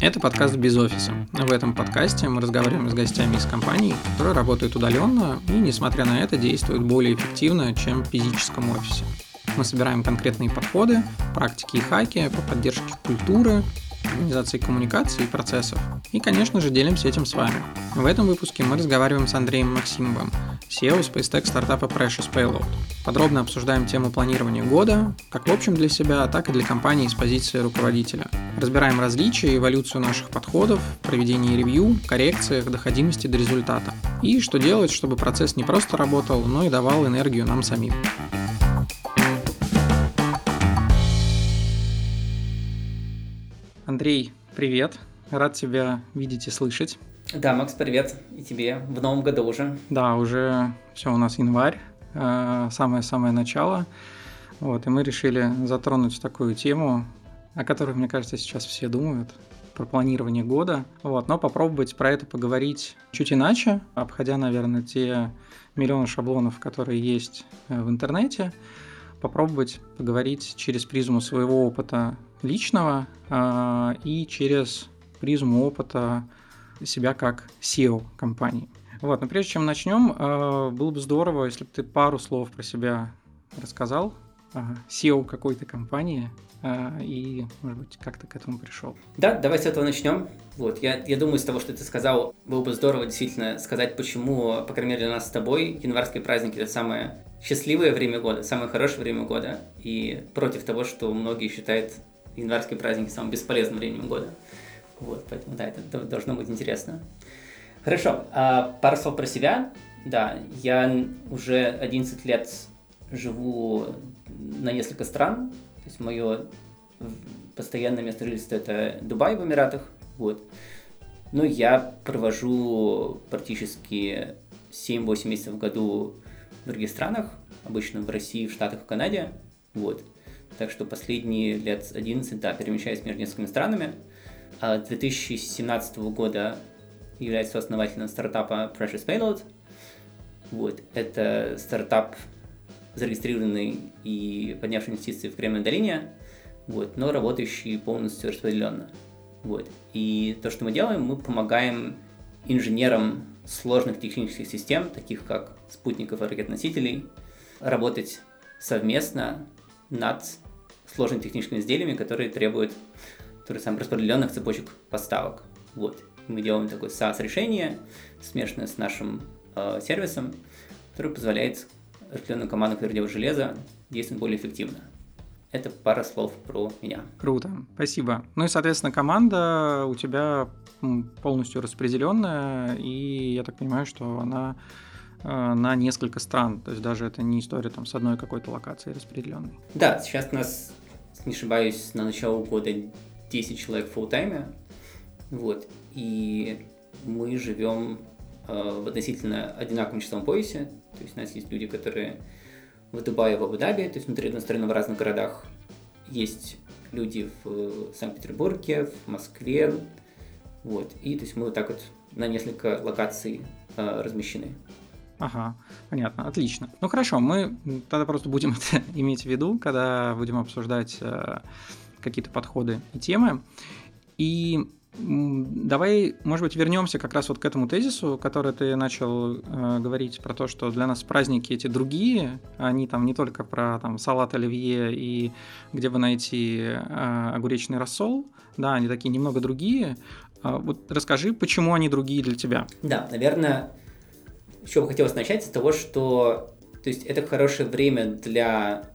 Это подкаст «Без офиса». В этом подкасте мы разговариваем с гостями из компаний, которые работают удаленно и, несмотря на это, действуют более эффективно, чем в физическом офисе. Мы собираем конкретные подходы, практики и хаки по поддержке культуры, организации коммуникации и процессов. И, конечно же, делимся этим с вами. В этом выпуске мы разговариваем с Андреем Максимовым, SEO SpaceTech стартапа Precious Payload. Подробно обсуждаем тему планирования года, как в общем для себя, так и для компании с позиции руководителя. Разбираем различия и эволюцию наших подходов, проведение ревью, коррекциях, доходимости до результата. И что делать, чтобы процесс не просто работал, но и давал энергию нам самим. Андрей, привет. Рад тебя видеть и слышать. Да, Макс, привет. И тебе в новом году уже. Да, уже все у нас январь, самое-самое начало. Вот, и мы решили затронуть такую тему, о которой, мне кажется, сейчас все думают, про планирование года. Вот, но попробовать про это поговорить чуть иначе, обходя, наверное, те миллионы шаблонов, которые есть э, в интернете, попробовать поговорить через призму своего опыта личного э, и через призму опыта себя как SEO компании. Вот, но прежде чем начнем, э, было бы здорово, если бы ты пару слов про себя рассказал, SEO какой-то компании, э, и, может быть, как ты к этому пришел. Да, давай с этого начнем. Вот, я, я думаю, с того, что ты сказал, было бы здорово действительно сказать, почему, по крайней мере, для нас с тобой январские праздники – это самое счастливое время года, самое хорошее время года, и против того, что многие считают январские праздники самым бесполезным временем года. Вот, поэтому, да, это должно быть интересно. Хорошо, а пару слов про себя. Да, я уже 11 лет живу на несколько стран. То есть мое постоянное место жительства это Дубай в Эмиратах. Вот. Ну, я провожу практически 7-8 месяцев в году в других странах, обычно в России, в Штатах, в Канаде. Вот. Так что последние лет 11, да, перемещаюсь между несколькими странами. 2017 а года является основателем стартапа Precious Payload. Вот. Это стартап, зарегистрированный и поднявший инвестиции в Кремниевой долине, вот, но работающий полностью распределенно. Вот. И то, что мы делаем, мы помогаем инженерам сложных технических систем, таких как спутников и ракет-носителей, работать совместно над сложными техническими изделиями, которые требуют которые самых распределенных цепочек поставок. Вот. Мы делаем такое SaaS-решение, смешанное с нашим э, сервисом, который позволяет распределенным командам, которые делают железо, действовать более эффективно. Это пара слов про меня. Круто, спасибо. Ну и, соответственно, команда у тебя полностью распределенная, и я так понимаю, что она э, на несколько стран. То есть даже это не история там с одной какой-то локацией распределенной. Да, сейчас у нас, не ошибаюсь, на начало года 10 человек в фултайме, вот, и мы живем э, в относительно одинаковом часовом поясе, то есть у нас есть люди, которые в Дубае, в Абу-Даби, то есть внутри настроены в разных городах, есть люди в Санкт-Петербурге, в Москве, вот, и то есть мы вот так вот на несколько локаций э, размещены. Ага, понятно, отлично. Ну хорошо, мы тогда просто будем это иметь в виду, когда будем обсуждать э, какие-то подходы и темы. И Давай, может быть, вернемся как раз вот к этому тезису, который ты начал э, говорить про то, что для нас праздники эти другие, они там не только про там салат оливье и где бы найти э, огуречный рассол, да, они такие немного другие. Э, вот расскажи, почему они другие для тебя? Да, наверное, еще бы хотелось начать с того, что то есть это хорошее время для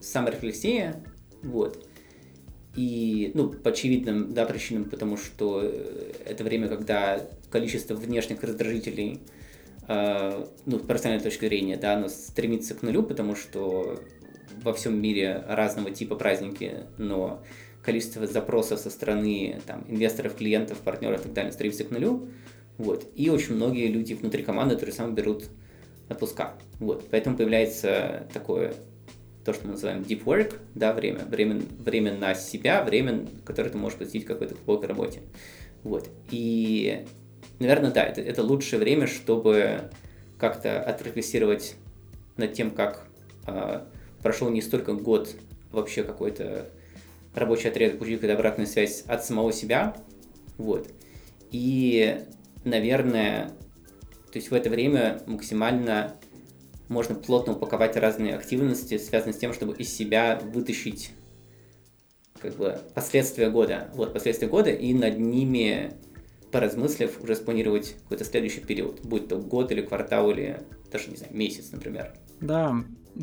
саморефлексии, вот, и, ну, по очевидным, да, причинам, потому что э, это время, когда количество внешних раздражителей, э, ну, с профессиональной точки зрения, да, оно стремится к нулю, потому что во всем мире разного типа праздники, но количество запросов со стороны там, инвесторов, клиентов, партнеров и так далее стремится к нулю. Вот. И очень многие люди внутри команды, которые сами берут отпуска. Вот. Поэтому появляется такое то, что мы называем deep work, да, время, время, время на себя, время, которое ты можешь посвятить какой-то глубокой работе. Вот. И, наверное, да, это, это лучшее время, чтобы как-то отрефлексировать над тем, как э, прошел не столько год вообще какой-то рабочий отрезок, получить какую-то обратную связь от самого себя, вот. И, наверное, то есть в это время максимально можно плотно упаковать разные активности, связанные с тем, чтобы из себя вытащить как бы последствия года. Вот, последствия года, и над ними, поразмыслив, уже спланировать какой-то следующий период, будь то год или квартал, или даже, не знаю, месяц, например. Да,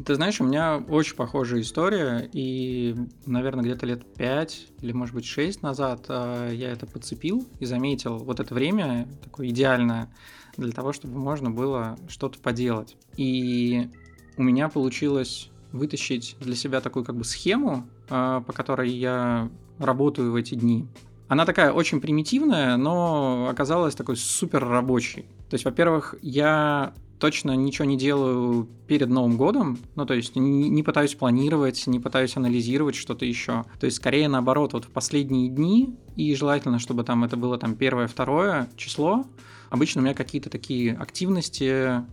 ты знаешь, у меня очень похожая история, и, наверное, где-то лет 5 или, может быть, 6 назад э, я это подцепил и заметил вот это время такое идеальное для того, чтобы можно было что-то поделать. И у меня получилось вытащить для себя такую как бы схему, э, по которой я работаю в эти дни. Она такая очень примитивная, но оказалась такой супер рабочей. То есть, во-первых, я точно ничего не делаю перед Новым годом, ну, то есть не, не пытаюсь планировать, не пытаюсь анализировать что-то еще. То есть скорее наоборот, вот в последние дни, и желательно, чтобы там это было там первое, второе число, обычно у меня какие-то такие активности,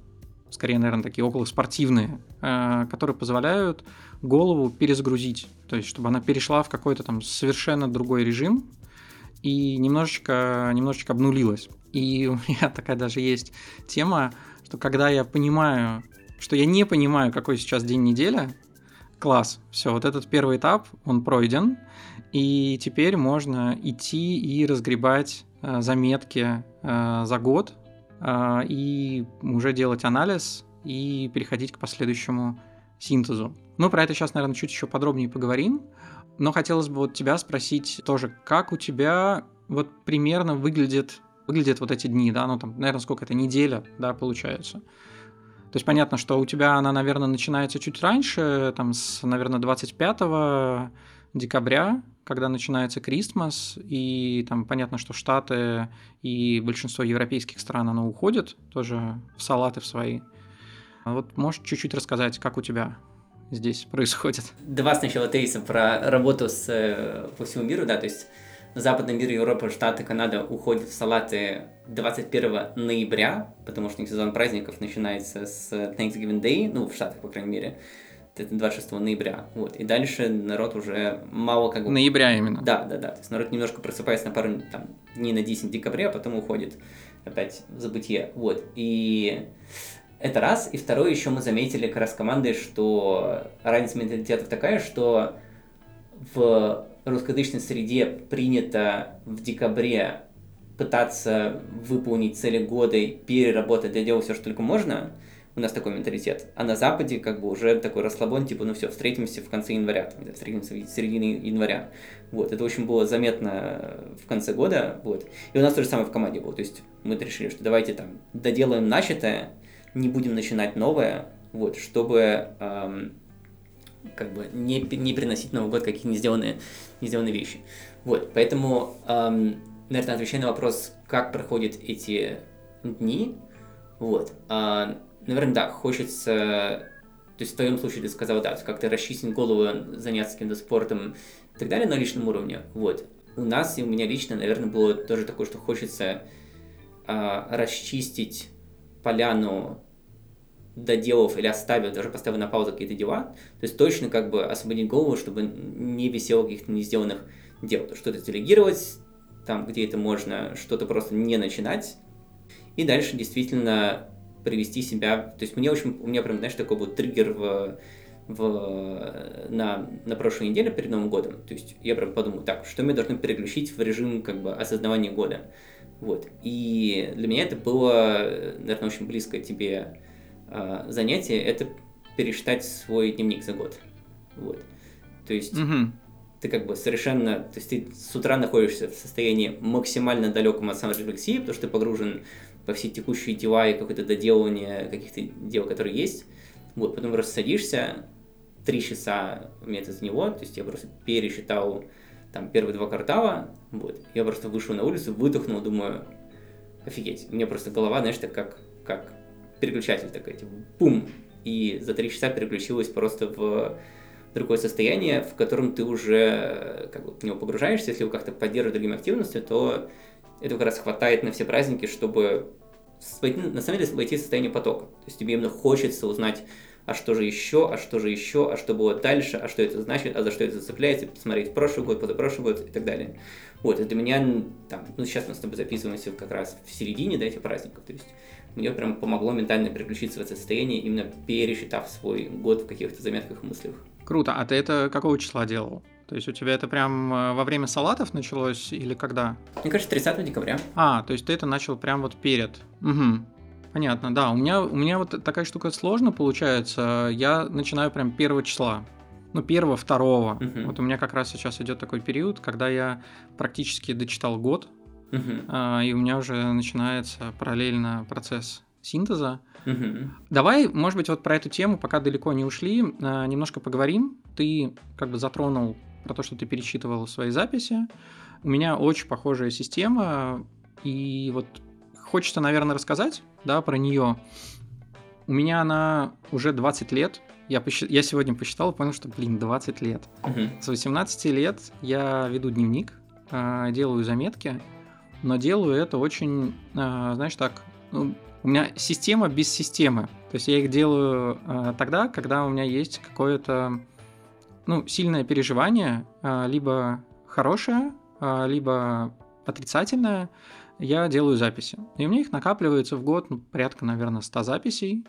скорее, наверное, такие около спортивные, э, которые позволяют голову перезагрузить, то есть чтобы она перешла в какой-то там совершенно другой режим и немножечко, немножечко обнулилась. И у меня такая даже есть тема, что когда я понимаю, что я не понимаю, какой сейчас день недели, класс, все, вот этот первый этап, он пройден, и теперь можно идти и разгребать э, заметки э, за год, э, и уже делать анализ, и переходить к последующему синтезу. Ну, про это сейчас, наверное, чуть еще подробнее поговорим, но хотелось бы вот тебя спросить тоже, как у тебя вот примерно выглядит выглядят вот эти дни, да, ну там, наверное, сколько это, неделя, да, получается. То есть понятно, что у тебя она, наверное, начинается чуть раньше, там, с, наверное, 25 декабря, когда начинается Крисмас, и там понятно, что Штаты и большинство европейских стран, оно уходит тоже в салаты в свои. Вот можешь чуть-чуть рассказать, как у тебя здесь происходит? Два сначала тезиса про работу с, э, по всему миру, да, то есть западный мир, Европа, Штаты, Канада уходят в салаты 21 ноября, потому что у них сезон праздников начинается с Thanksgiving Day, ну, в Штатах, по крайней мере, это 26 ноября. Вот. И дальше народ уже мало как бы... Ноября именно. Да, да, да. То есть народ немножко просыпается на пару там, дней на 10 декабря, а потом уходит опять в забытие. Вот. И это раз. И второе, еще мы заметили как раз командой, что разница менталитетов такая, что в русскоязычной среде принято в декабре пытаться выполнить цели года и переработать, доделать все, что только можно, у нас такой менталитет. А на Западе как бы уже такой расслабон, типа, ну все, встретимся в конце января, там, встретимся в середине января. Вот, это очень было заметно в конце года, вот. И у нас то же самое в команде было, то есть мы решили, что давайте там доделаем начатое, не будем начинать новое, вот, чтобы эм, как бы не, не приносить Новый год какие-то не сделанные, не сделанные вещи. Вот, поэтому, эм, наверное, отвечая на вопрос, как проходят эти дни, вот, э, наверное, да, хочется, то есть в твоем случае ты сказал, да, как-то расчистить голову, заняться каким-то спортом и так далее на личном уровне, вот. У нас и у меня лично, наверное, было тоже такое, что хочется э, расчистить поляну доделав или оставив, даже поставив на паузу какие-то дела, то есть точно как бы освободить голову, чтобы не висело каких-то не сделанных дел. То что-то делегировать, там, где это можно, что-то просто не начинать, и дальше действительно привести себя, то есть мне очень, у меня прям, знаешь, такой был триггер в, в, на, на прошлой неделе перед Новым годом, то есть я прям подумал, так, что мне должно переключить в режим как бы осознавания года, вот, и для меня это было, наверное, очень близко тебе э, занятие это пересчитать свой дневник за год. Вот. То есть угу. ты как бы совершенно, то есть ты с утра находишься в состоянии максимально далеком от саморефлексии, потому что ты погружен во все текущие дела и какое-то доделывание каких-то дел, которые есть. Вот, потом просто садишься, три часа мне это него, то есть я просто пересчитал там первые два квартала, вот, я просто вышел на улицу, выдохнул, думаю, офигеть, у меня просто голова, знаешь, так как, как переключатель такой, типа, пум, и за три часа переключилась просто в другое состояние, в котором ты уже как бы в него погружаешься, если вы как-то поддерживаете другими активностью, то этого как раз хватает на все праздники, чтобы войти, на самом деле войти в состояние потока. То есть тебе именно хочется узнать а что же еще, а что же еще, а что было дальше, а что это значит, а за что это зацепляется, посмотреть прошлый год, позапрошлый год и так далее. Вот, это для меня, там, ну, сейчас мы с тобой записываемся как раз в середине, да, этих праздников, то есть мне прям помогло ментально переключиться в это состояние, именно пересчитав свой год в каких-то заметках и мыслях. Круто. А ты это какого числа делал? То есть у тебя это прям э, во время салатов началось или когда? Мне кажется, 30 декабря. А, то есть ты это начал прям вот перед. Угу. Понятно, да. У меня, у меня вот такая штука сложно получается. Я начинаю прям первого числа. Ну, первого, второго. Uh-huh. Вот у меня как раз сейчас идет такой период, когда я практически дочитал год, а, и у меня уже начинается параллельно процесс синтеза. Uh-huh. Давай, может быть, вот про эту тему, пока далеко не ушли, а, немножко поговорим. Ты как бы затронул про то, что ты перечитывал свои записи. У меня очень похожая система, и вот хочется, наверное, рассказать, да, про нее. У меня она уже 20 лет. Я, посчит... я сегодня посчитал и понял, что, блин, 20 лет. Угу. С 18 лет я веду дневник, а, делаю заметки, но делаю это очень, а, знаешь, так, ну, у меня система без системы. То есть я их делаю а, тогда, когда у меня есть какое-то, ну, сильное переживание, либо хорошее, либо отрицательное, я делаю записи. И у меня их накапливается в год ну, порядка, наверное, 100 записей,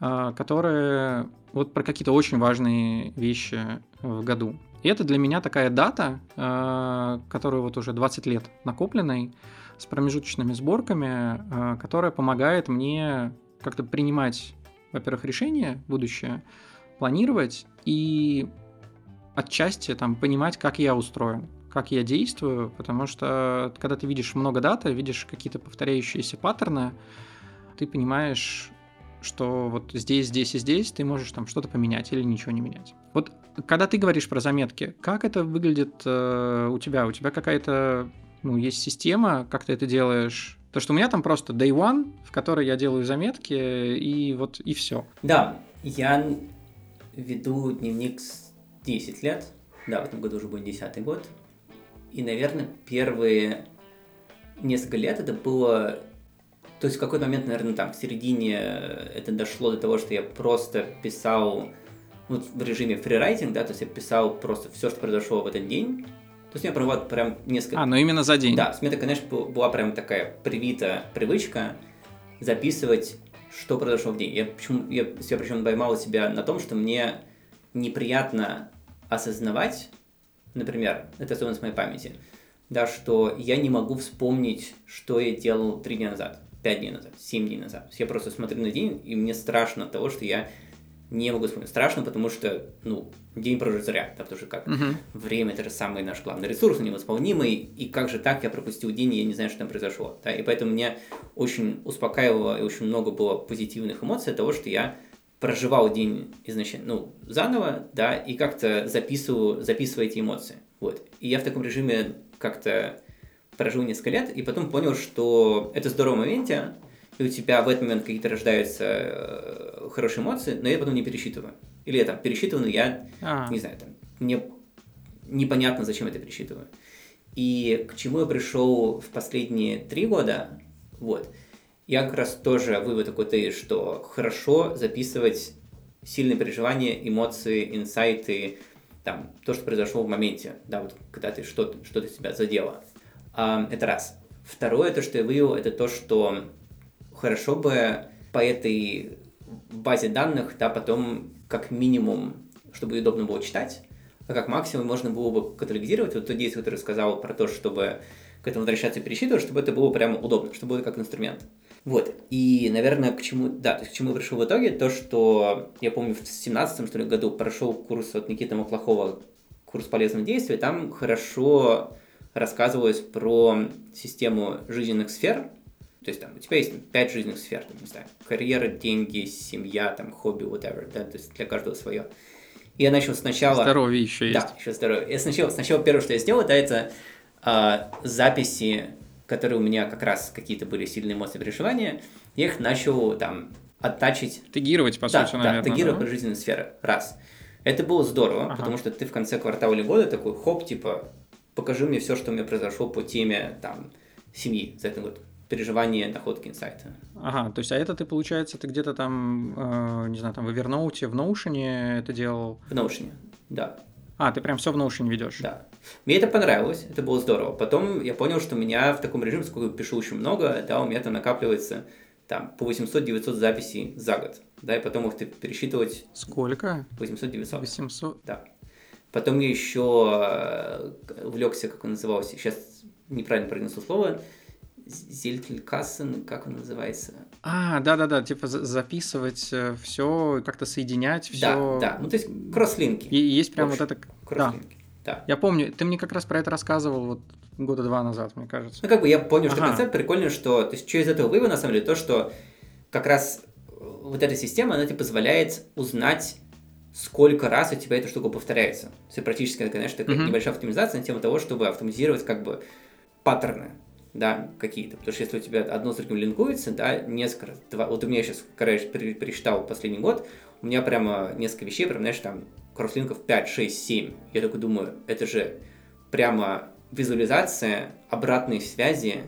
которые вот про какие-то очень важные вещи в году. И это для меня такая дата, а, которая вот уже 20 лет накопленной, с промежуточными сборками, а, которая помогает мне как-то принимать, во-первых, решения будущее, планировать и отчасти там понимать, как я устроен как я действую, потому что когда ты видишь много даты, видишь какие-то повторяющиеся паттерны, ты понимаешь, что вот здесь, здесь и здесь ты можешь там что-то поменять или ничего не менять. Вот когда ты говоришь про заметки, как это выглядит э, у тебя? У тебя какая-то, ну, есть система, как ты это делаешь? То, что у меня там просто day one, в которой я делаю заметки, и вот и все. Да, я веду дневник с 10 лет. Да, в этом году уже будет 10 год. И, наверное, первые несколько лет это было... То есть в какой-то момент, наверное, там в середине это дошло до того, что я просто писал вот в режиме фрирайтинг, да, то есть я писал просто все, что произошло в этот день. То есть у меня прям, вот, прям несколько... А, ну именно за день. Да, с меня, конечно, была прям такая привита привычка записывать, что произошло в день. Я, почему, я, я причем поймал себя на том, что мне неприятно осознавать, например, это особенность моей памяти, да, что я не могу вспомнить, что я делал три дня назад, пять дней назад, семь дней назад. Я просто смотрю на день, и мне страшно от того, что я не могу вспомнить. Страшно, потому что, ну, день прожит зря, да, потому что как uh-huh. время это же самый наш главный ресурс, невосполнимый, и как же так я пропустил день, и я не знаю, что там произошло, да, и поэтому меня очень успокаивало и очень много было позитивных эмоций от того, что я проживал день изначально, ну, заново, да, и как-то записываю, записываю эти эмоции. Вот. И я в таком режиме как-то прожил несколько лет, и потом понял, что это здорово в моменте, и у тебя в этот момент какие-то рождаются э, хорошие эмоции, но я потом не пересчитываю. Или я там пересчитываю, но я, а. не знаю, там, мне непонятно, зачем это пересчитываю. И к чему я пришел в последние три года, вот, я как раз тоже вывод такой, что хорошо записывать сильные переживания, эмоции, инсайты, там, то, что произошло в моменте, да, вот когда ты что-то, что-то себя задело. А, это раз. Второе, то, что я вывел, это то, что хорошо бы по этой базе данных, да, потом как минимум, чтобы удобно было читать, а как максимум можно было бы каталогизировать вот то действие, которое сказал про то, чтобы к этому возвращаться и пересчитывать, чтобы это было прямо удобно, чтобы было как инструмент. Вот. И, наверное, к чему, да, то есть к чему я пришел в итоге, то, что я помню в 17 что ли, году прошел курс от Никиты Маклахова, курс полезных действий, там хорошо рассказывалось про систему жизненных сфер, то есть там у тебя есть пять жизненных сфер, там, не знаю, карьера, деньги, семья, там, хобби, whatever, да, то есть для каждого свое. И я начал сначала... Здоровье еще есть. Да, еще здоровье. Я сначала, сначала первое, что я сделал, да, это э, записи которые у меня как раз какие-то были сильные эмоции переживания, я их начал там оттачить. Тегировать, по да, сути, да, наверное. тегировать да? по жизненной сфере. Раз. Это было здорово, ага. потому что ты в конце квартала или года такой, хоп, типа, покажи мне все, что у меня произошло по теме там семьи за этот год. Переживания, находки, инсайта. Ага, то есть, а это ты, получается, ты где-то там, э, не знаю, там в Evernote, в Notion это делал? В Notion, да. А, ты прям все в Notion ведешь? Да. Мне это понравилось, это было здорово. Потом я понял, что у меня в таком режиме, сколько я пишу очень много, да, у меня там накапливается там по 800-900 записей за год. Да, и потом их ты пересчитывать... Сколько? 800-900. 800? Да. Потом я еще э, увлекся, как он назывался, сейчас неправильно произнесу слово, Зельтлькассен, как он называется? А, да-да-да, типа записывать э, все, как-то соединять все. Да, да, ну то есть кросслинки. И есть прям вот это... Кросслинки, да. да. Я помню, ты мне как раз про это рассказывал вот года два назад, мне кажется. Ну как бы я понял, что ага. концепт прикольный, что... То есть что из этого вывод, на самом деле, то, что как раз вот эта система, она тебе позволяет узнать сколько раз у тебя эта штука повторяется. Все практически, конечно, такая mm-hmm. небольшая автоматизация на тему того, чтобы автоматизировать как бы паттерны да, какие-то. Потому что если у тебя одно с другим линкуется, да, несколько, два, вот у меня сейчас, я пересчитал последний год, у меня прямо несколько вещей, прям, знаешь, там, кросслинков 5, 6, 7. Я такой думаю, это же прямо визуализация обратной связи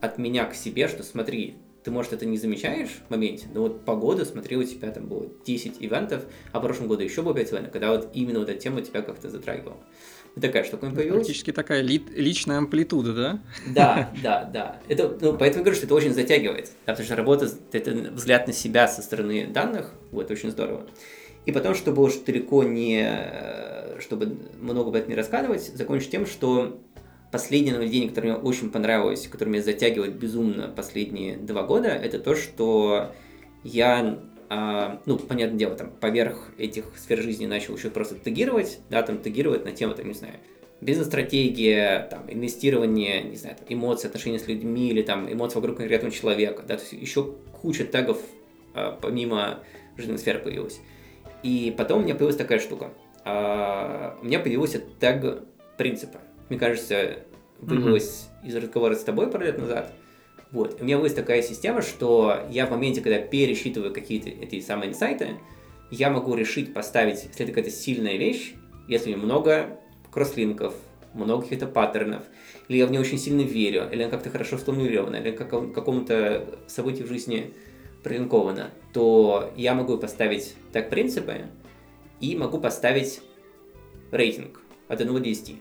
от меня к себе, что смотри, ты, может, это не замечаешь в моменте, но вот по году, смотри, у тебя там было 10 ивентов, а в прошлом году еще было 5 ивентов, когда вот именно вот эта тема тебя как-то затрагивала такая штука появилась. Практически такая ли, личная амплитуда, да? Да, да, да. Это, ну, поэтому я говорю, что это очень затягивает. Да, потому что работа, это взгляд на себя со стороны данных, вот, очень здорово. И потом, чтобы уж далеко не, э, чтобы много об этом не рассказывать, закончу тем, что последнее нововведение, которое мне очень понравилось, которое меня затягивает безумно последние два года, это то, что я а, ну, понятное дело, там, поверх этих сфер жизни начал еще просто тегировать, да, там, тегировать на тему, там, не знаю, бизнес-стратегия, там, инвестирование, не знаю, там, эмоции, отношения с людьми или там эмоции вокруг конкретного человека, да, то есть еще куча тегов а, помимо жизненной сферы появилась. И потом у меня появилась такая штука. А, у меня появился тег принципа. Мне кажется, появилась mm-hmm. из разговора с тобой пару лет назад – вот. У меня есть такая система, что я в моменте, когда пересчитываю какие-то эти самые инсайты, я могу решить поставить, если это какая-то сильная вещь, если много кросслинков, много каких-то паттернов, или я в нее очень сильно верю, или она как-то хорошо сформулирована, или как, какому-то событию в жизни прилинковано, то я могу поставить так принципы и могу поставить рейтинг от 1 до 10.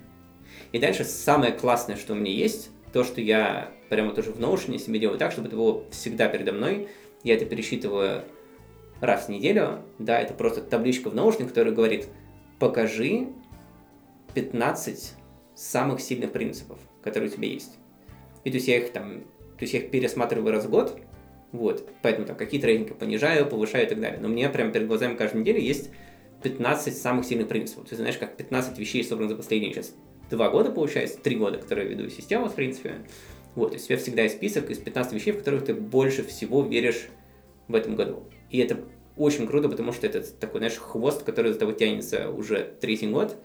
И дальше самое классное, что у меня есть, то, что я прямо тоже в Notion себе делаю так, чтобы это было всегда передо мной. Я это пересчитываю раз в неделю. Да, это просто табличка в Notion, которая говорит, покажи 15 самых сильных принципов, которые у тебя есть. И то есть я их там, то есть я их пересматриваю раз в год, вот, поэтому там какие-то рейтинги понижаю, повышаю и так далее. Но мне прямо перед глазами каждую неделю есть 15 самых сильных принципов. Ты знаешь, как 15 вещей собраны за последние сейчас два года, получается, три года, которые веду систему, в принципе. Вот, есть у тебя всегда есть список из 15 вещей, в которых ты больше всего веришь в этом году. И это очень круто, потому что это такой, знаешь, хвост, который за тобой тянется уже третий год.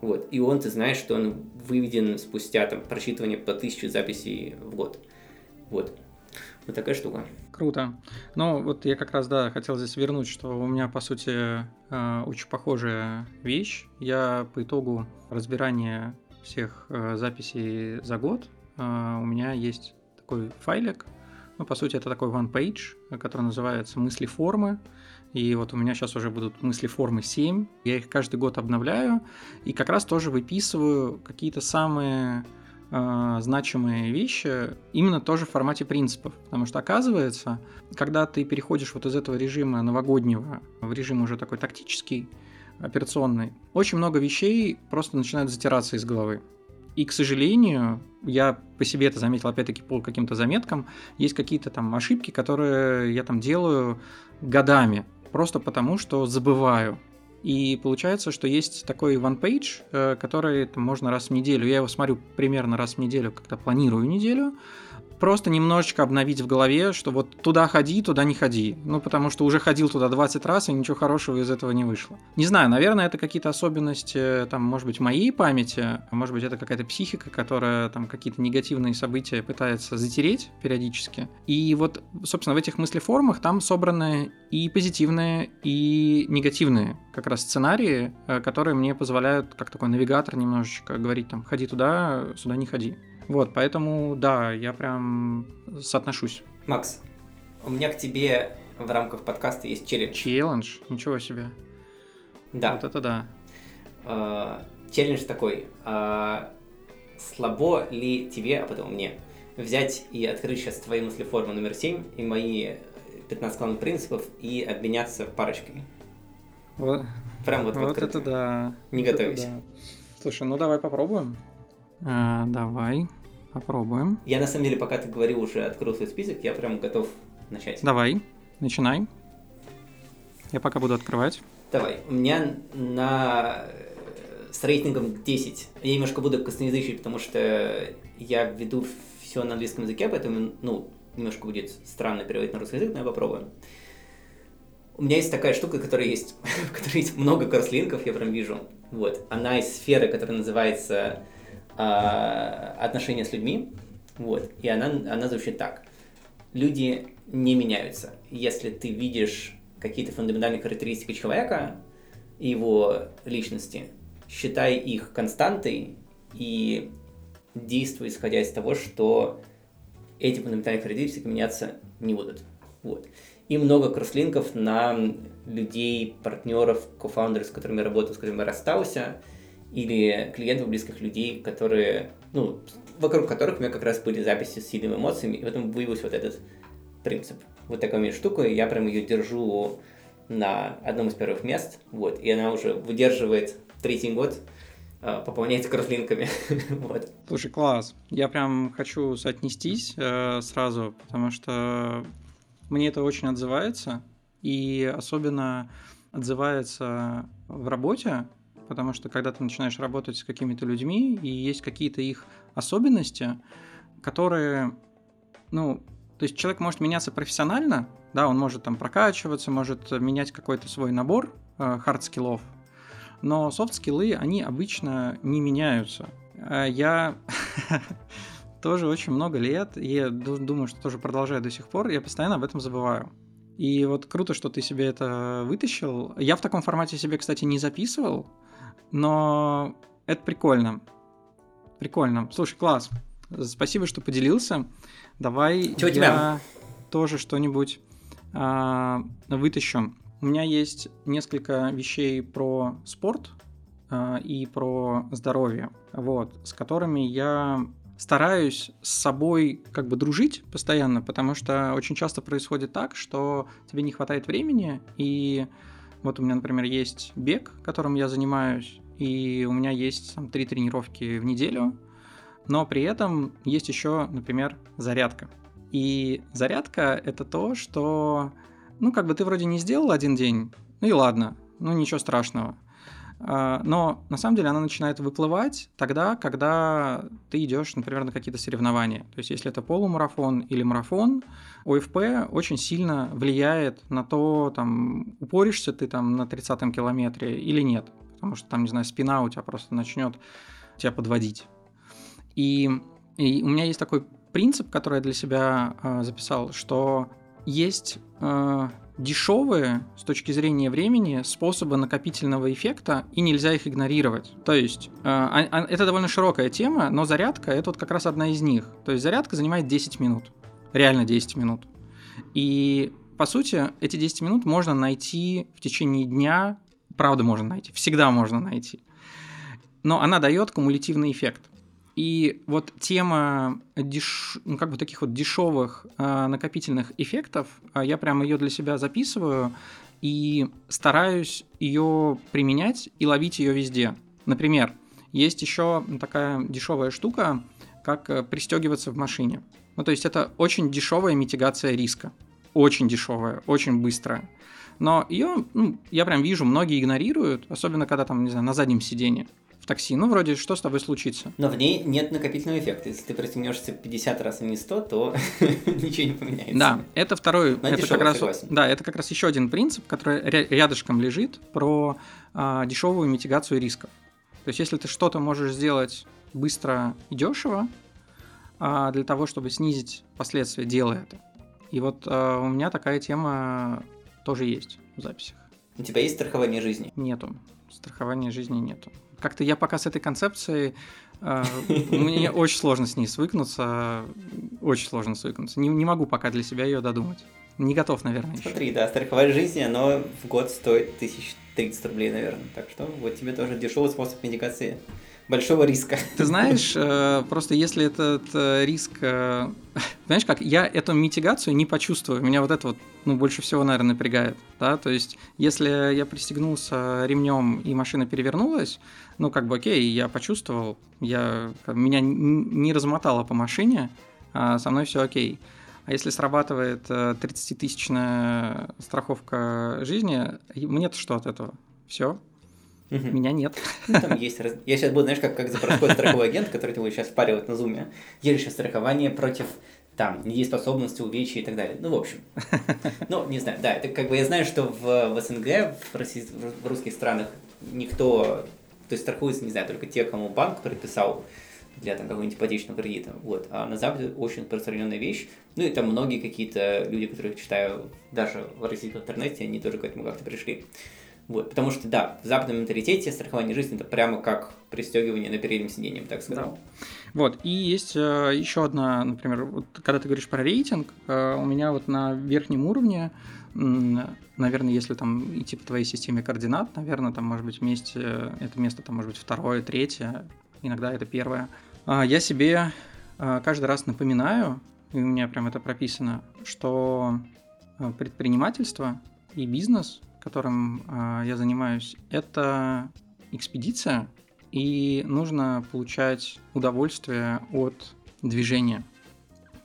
Вот, и он, ты знаешь, что он выведен спустя там просчитывание по тысяче записей в год. Вот. Вот такая штука. Круто. Ну, вот я как раз, да, хотел здесь вернуть, что у меня, по сути, э, очень похожая вещь. Я по итогу разбирания всех э, записей за год у меня есть такой файлик, ну, по сути, это такой one page, который называется «Мысли формы». И вот у меня сейчас уже будут мысли формы 7. Я их каждый год обновляю и как раз тоже выписываю какие-то самые э, значимые вещи именно тоже в формате принципов. Потому что оказывается, когда ты переходишь вот из этого режима новогоднего в режим уже такой тактический, операционный, очень много вещей просто начинают затираться из головы. И, к сожалению, я по себе это заметил, опять-таки, по каким-то заметкам, есть какие-то там ошибки, которые я там делаю годами, просто потому что забываю. И получается, что есть такой one-page, э, который там, можно раз в неделю. Я его смотрю примерно раз в неделю, когда планирую неделю просто немножечко обновить в голове, что вот туда ходи, туда не ходи. Ну, потому что уже ходил туда 20 раз, и ничего хорошего из этого не вышло. Не знаю, наверное, это какие-то особенности, там, может быть, моей памяти, может быть, это какая-то психика, которая там какие-то негативные события пытается затереть периодически. И вот, собственно, в этих мыслеформах там собраны и позитивные, и негативные как раз сценарии, э, которые мне позволяют, как такой навигатор, немножечко говорить там, ходи туда, сюда не ходи. Вот, поэтому, да, я прям соотношусь. Макс, у меня к тебе в рамках подкаста есть челлендж. Челлендж? Ничего себе. Да. Вот это да. Э, челлендж такой. Э, слабо ли тебе, а потом мне, взять и открыть сейчас твои мыслеформы номер 7 и мои 15 главных принципов и обменяться парочкой? Вот, Прям вот, вот это да. Не Вот это готовясь. да. Слушай, ну давай попробуем. А, давай, попробуем. Я на самом деле, пока ты говорил, уже открыл свой список, я прям готов начать. Давай, начинай. Я пока буду открывать. Давай. У меня на э, с рейтингом 10. Я немножко буду косноязычный, потому что я веду все на английском языке, поэтому, ну, немножко будет странно переводить на русский язык, но я попробую. У меня есть такая штука, которая есть, в которой есть много кросслинков, я прям вижу. Вот. Она из сферы, которая называется а, отношения с людьми. Вот. И она, она звучит так. Люди не меняются. Если ты видишь какие-то фундаментальные характеристики человека и его личности, считай их константой и действуй исходя из того, что эти фундаментальные характеристики меняться не будут. Вот. И много кросслинков на людей, партнеров, кофаундеров, с которыми я работал, с которыми я расстался, или клиентов, близких людей, которые, ну, вокруг которых у меня как раз были записи с сильными эмоциями, и в этом выявился вот этот принцип. Вот такая у меня штука, и я прям ее держу на одном из первых мест, вот, и она уже выдерживает третий год, а, пополняется кросслинками, вот. Слушай, класс. Я прям хочу соотнестись э, сразу, потому что мне это очень отзывается, и особенно отзывается в работе, потому что когда ты начинаешь работать с какими-то людьми, и есть какие-то их особенности, которые, ну, то есть человек может меняться профессионально, да, он может там прокачиваться, может менять какой-то свой набор э, hard skill ов, но soft skill ы, они обычно не меняются. Э, Я тоже очень много лет, и я ду- думаю, что тоже продолжаю до сих пор, я постоянно об этом забываю. И вот круто, что ты себе это вытащил. Я в таком формате себе, кстати, не записывал, но это прикольно. Прикольно. Слушай, класс. Спасибо, что поделился. Давай у я тебя? тоже что-нибудь а, вытащу. У меня есть несколько вещей про спорт а, и про здоровье, вот, с которыми я стараюсь с собой как бы дружить постоянно, потому что очень часто происходит так, что тебе не хватает времени, и вот у меня, например, есть бег, которым я занимаюсь, и у меня есть там три тренировки в неделю, но при этом есть еще, например, зарядка. И зарядка это то, что, ну, как бы ты вроде не сделал один день, ну и ладно, ну ничего страшного. А, Но на самом деле она начинает выплывать тогда, когда ты идешь, например, на какие-то соревнования. То есть, если это полумарафон или марафон, ОФП очень сильно влияет на то, там, упоришься ты там на 30-м километре или нет. Потому что там, не знаю, спина у тебя просто начнет тебя подводить. И, и у меня есть такой принцип, который я для себя э, записал, что есть э, дешевые с точки зрения времени способы накопительного эффекта, и нельзя их игнорировать. То есть э, а- а- это довольно широкая тема, но зарядка это вот как раз одна из них. То есть зарядка занимает 10 минут. Реально 10 минут. И по сути, эти 10 минут можно найти в течение дня. Правда, можно найти. Всегда можно найти. Но она дает кумулятивный эффект. И вот тема деш... ну, как бы таких вот дешевых э, накопительных эффектов, э, я прямо ее для себя записываю и стараюсь ее применять и ловить ее везде. Например, есть еще такая дешевая штука, как э, пристегиваться в машине. Ну, то есть это очень дешевая митигация риска. Очень дешевая, очень быстрая. Но ее, ну, я прям вижу, многие игнорируют, особенно когда там, не знаю, на заднем сиденье такси. Ну, вроде, что с тобой случится? Но в ней нет накопительного эффекта. Если ты пристегнешься 50 раз, а не 100, то ничего не поменяется. Да, это второй, Но это дешево, как раз, да, это как раз еще один принцип, который ря- рядышком лежит про а, дешевую митигацию рисков. То есть, если ты что-то можешь сделать быстро и дешево, а, для того, чтобы снизить последствия, делай это. И вот а, у меня такая тема тоже есть в записях. У тебя есть страхование жизни? Нету. Страхования жизни нету. Как-то я пока с этой концепцией э, мне очень сложно с ней свыкнуться, очень сложно свыкнуться. Не, не могу пока для себя ее додумать. Не готов, наверное, еще. Смотри, да, страховать жизнь, оно в год стоит 1030 рублей, наверное. Так что вот тебе тоже дешевый способ медикации большого риска. Ты знаешь, э, просто если этот э, риск... Э, знаешь как, я эту митигацию не почувствую. Меня вот это вот, ну, больше всего, наверное, напрягает. Да? То есть, если я пристегнулся ремнем и машина перевернулась, ну, как бы окей, я почувствовал, я, меня не размотало по машине, а со мной все окей. А если срабатывает 30-тысячная страховка жизни, мне-то что от этого? Все, Угу. Меня нет. Ну, там есть... Я сейчас буду, знаешь, как, как запростой страховой агент, который ты будешь сейчас впаривать на зуме. Есть же страхование против там, недееспособности, увечья и так далее. Ну, в общем. Ну, не знаю, да, это как бы я знаю, что в, в СНГ, в, России, в русских странах никто, то есть страхуется, не знаю, только те, кому банк предписал для там какого-нибудь ипотечного кредита. Вот. А на Западе очень распространенная вещь. Ну и там многие какие-то люди, которых читаю даже в российском интернете, они тоже к этому как-то пришли. Вот, потому что, да, в западном менталитете страхование жизни это прямо как пристегивание на переднем сиденье, так сказать. Да. Вот, и есть э, еще одна, например, вот, когда ты говоришь про рейтинг, э, у меня вот на верхнем уровне, э, наверное, если там идти по твоей системе координат, наверное, там может быть вместе, это место там может быть второе, третье, иногда это первое. Э, я себе э, каждый раз напоминаю, и у меня прям это прописано, что э, предпринимательство и бизнес – которым э, я занимаюсь, это экспедиция, и нужно получать удовольствие от движения.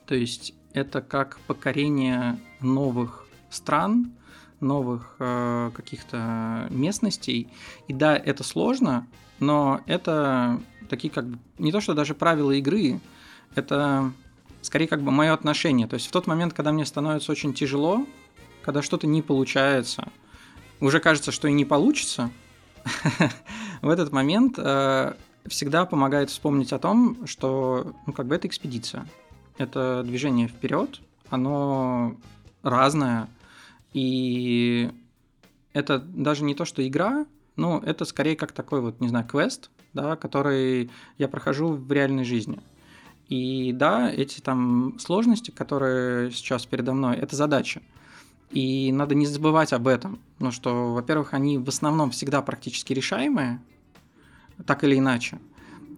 То есть это как покорение новых стран, новых э, каких-то местностей. И да, это сложно, но это такие как бы не то, что даже правила игры, это скорее как бы мое отношение. То есть в тот момент, когда мне становится очень тяжело, когда что-то не получается – уже кажется, что и не получится, в этот момент э, всегда помогает вспомнить о том, что ну, как бы это экспедиция. Это движение вперед, оно разное, и это даже не то, что игра, но это скорее как такой вот, не знаю, квест, да, который я прохожу в реальной жизни. И да, эти там сложности, которые сейчас передо мной, это задача. И надо не забывать об этом. Ну что, во-первых, они в основном всегда практически решаемые, так или иначе.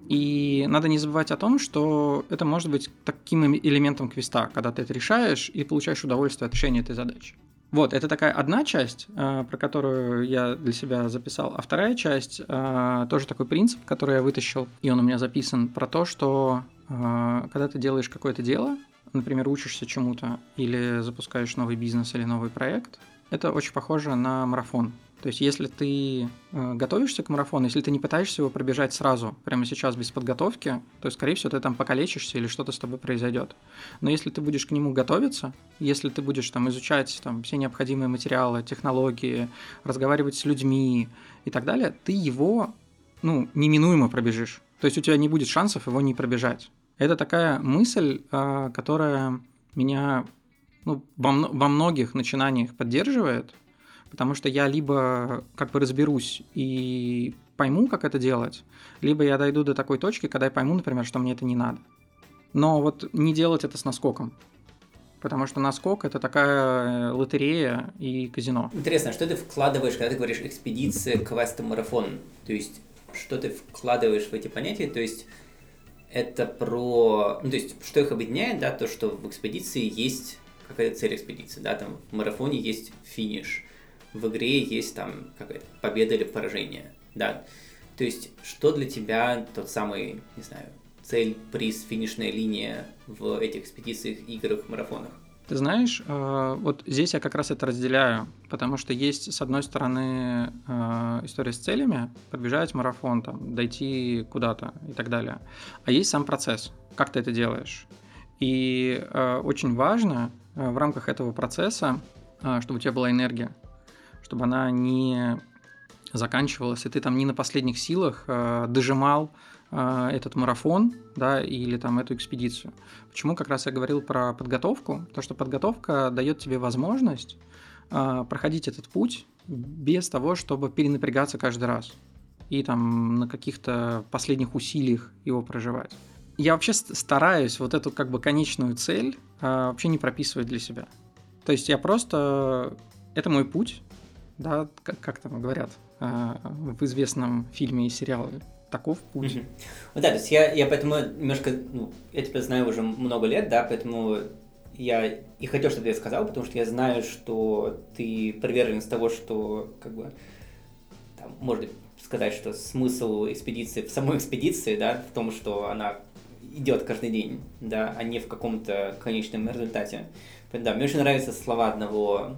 И надо не забывать о том, что это может быть таким элементом квеста, когда ты это решаешь и получаешь удовольствие от решения этой задачи. Вот, это такая одна часть, э, про которую я для себя записал. А вторая часть э, тоже такой принцип, который я вытащил, и он у меня записан, про то, что когда ты делаешь какое-то дело, например, учишься чему-то или запускаешь новый бизнес или новый проект, это очень похоже на марафон. То есть, если ты э, готовишься к марафону, если ты не пытаешься его пробежать сразу, прямо сейчас без подготовки, то, скорее всего, ты там покалечишься или что-то с тобой произойдет. Но если ты будешь к нему готовиться, если ты будешь там изучать там, все необходимые материалы, технологии, разговаривать с людьми и так далее, ты его ну, неминуемо пробежишь. То есть у тебя не будет шансов его не пробежать. Это такая мысль, а, которая меня ну, во, многих начинаниях поддерживает, потому что я либо как бы разберусь и пойму, как это делать, либо я дойду до такой точки, когда я пойму, например, что мне это не надо. Но вот не делать это с наскоком. Потому что наскок это такая лотерея и казино. Интересно, что ты вкладываешь, когда ты говоришь экспедиция, квест, марафон? То есть, что ты вкладываешь в эти понятия? То есть, это про... Ну, то есть, что их объединяет, да, то, что в экспедиции есть какая-то цель экспедиции, да, там в марафоне есть финиш, в игре есть там какая-то победа или поражение, да. То есть, что для тебя тот самый, не знаю, цель, приз, финишная линия в этих экспедициях, играх, марафонах? Ты знаешь, э, вот здесь я как раз это разделяю, потому что есть, с одной стороны, э, история с целями, пробежать марафон, там, дойти куда-то и так далее, а есть сам процесс, как ты это делаешь. И э, очень важно в рамках этого процесса, чтобы у тебя была энергия, чтобы она не заканчивалась, и ты там не на последних силах дожимал а, этот марафон, да, или там эту экспедицию. Почему как раз я говорил про подготовку? То, что подготовка дает тебе возможность э, проходить этот путь без того, чтобы перенапрягаться каждый раз. и там на каких-то последних усилиях его проживать. Я вообще стараюсь вот эту как бы конечную цель а, вообще не прописывать для себя. То есть я просто... Это мой путь, да, как, как там говорят а, в известном фильме и сериале. Таков путь. Mm-hmm. Ну да, то есть я, я поэтому немножко, ну, я тебя знаю уже много лет, да, поэтому я и хотел, чтобы ты это сказал, потому что я знаю, что ты приверженец того, что, как бы, там, может сказать, что смысл экспедиции в самой экспедиции, да, в том, что она идет каждый день, да, а не в каком-то конечном результате. Да, мне очень нравятся слова одного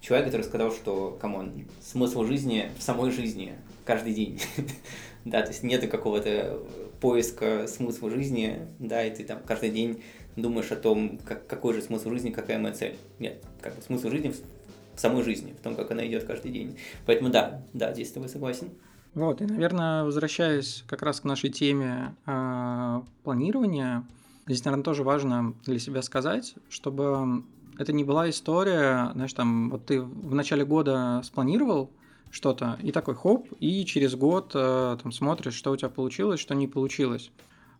человека, который сказал, что, come on, смысл жизни в самой жизни каждый день. да, то есть нет какого-то поиска смысла жизни, да, и ты там каждый день думаешь о том, как, какой же смысл жизни, какая моя цель. Нет, как бы смысл жизни в, в самой жизни, в том, как она идет каждый день. Поэтому да, да, здесь с тобой согласен. Вот, и, наверное, возвращаясь как раз к нашей теме э, планирования, здесь, наверное, тоже важно для себя сказать, чтобы это не была история, знаешь, там, вот ты в начале года спланировал что-то, и такой хоп, и через год э, там смотришь, что у тебя получилось, что не получилось.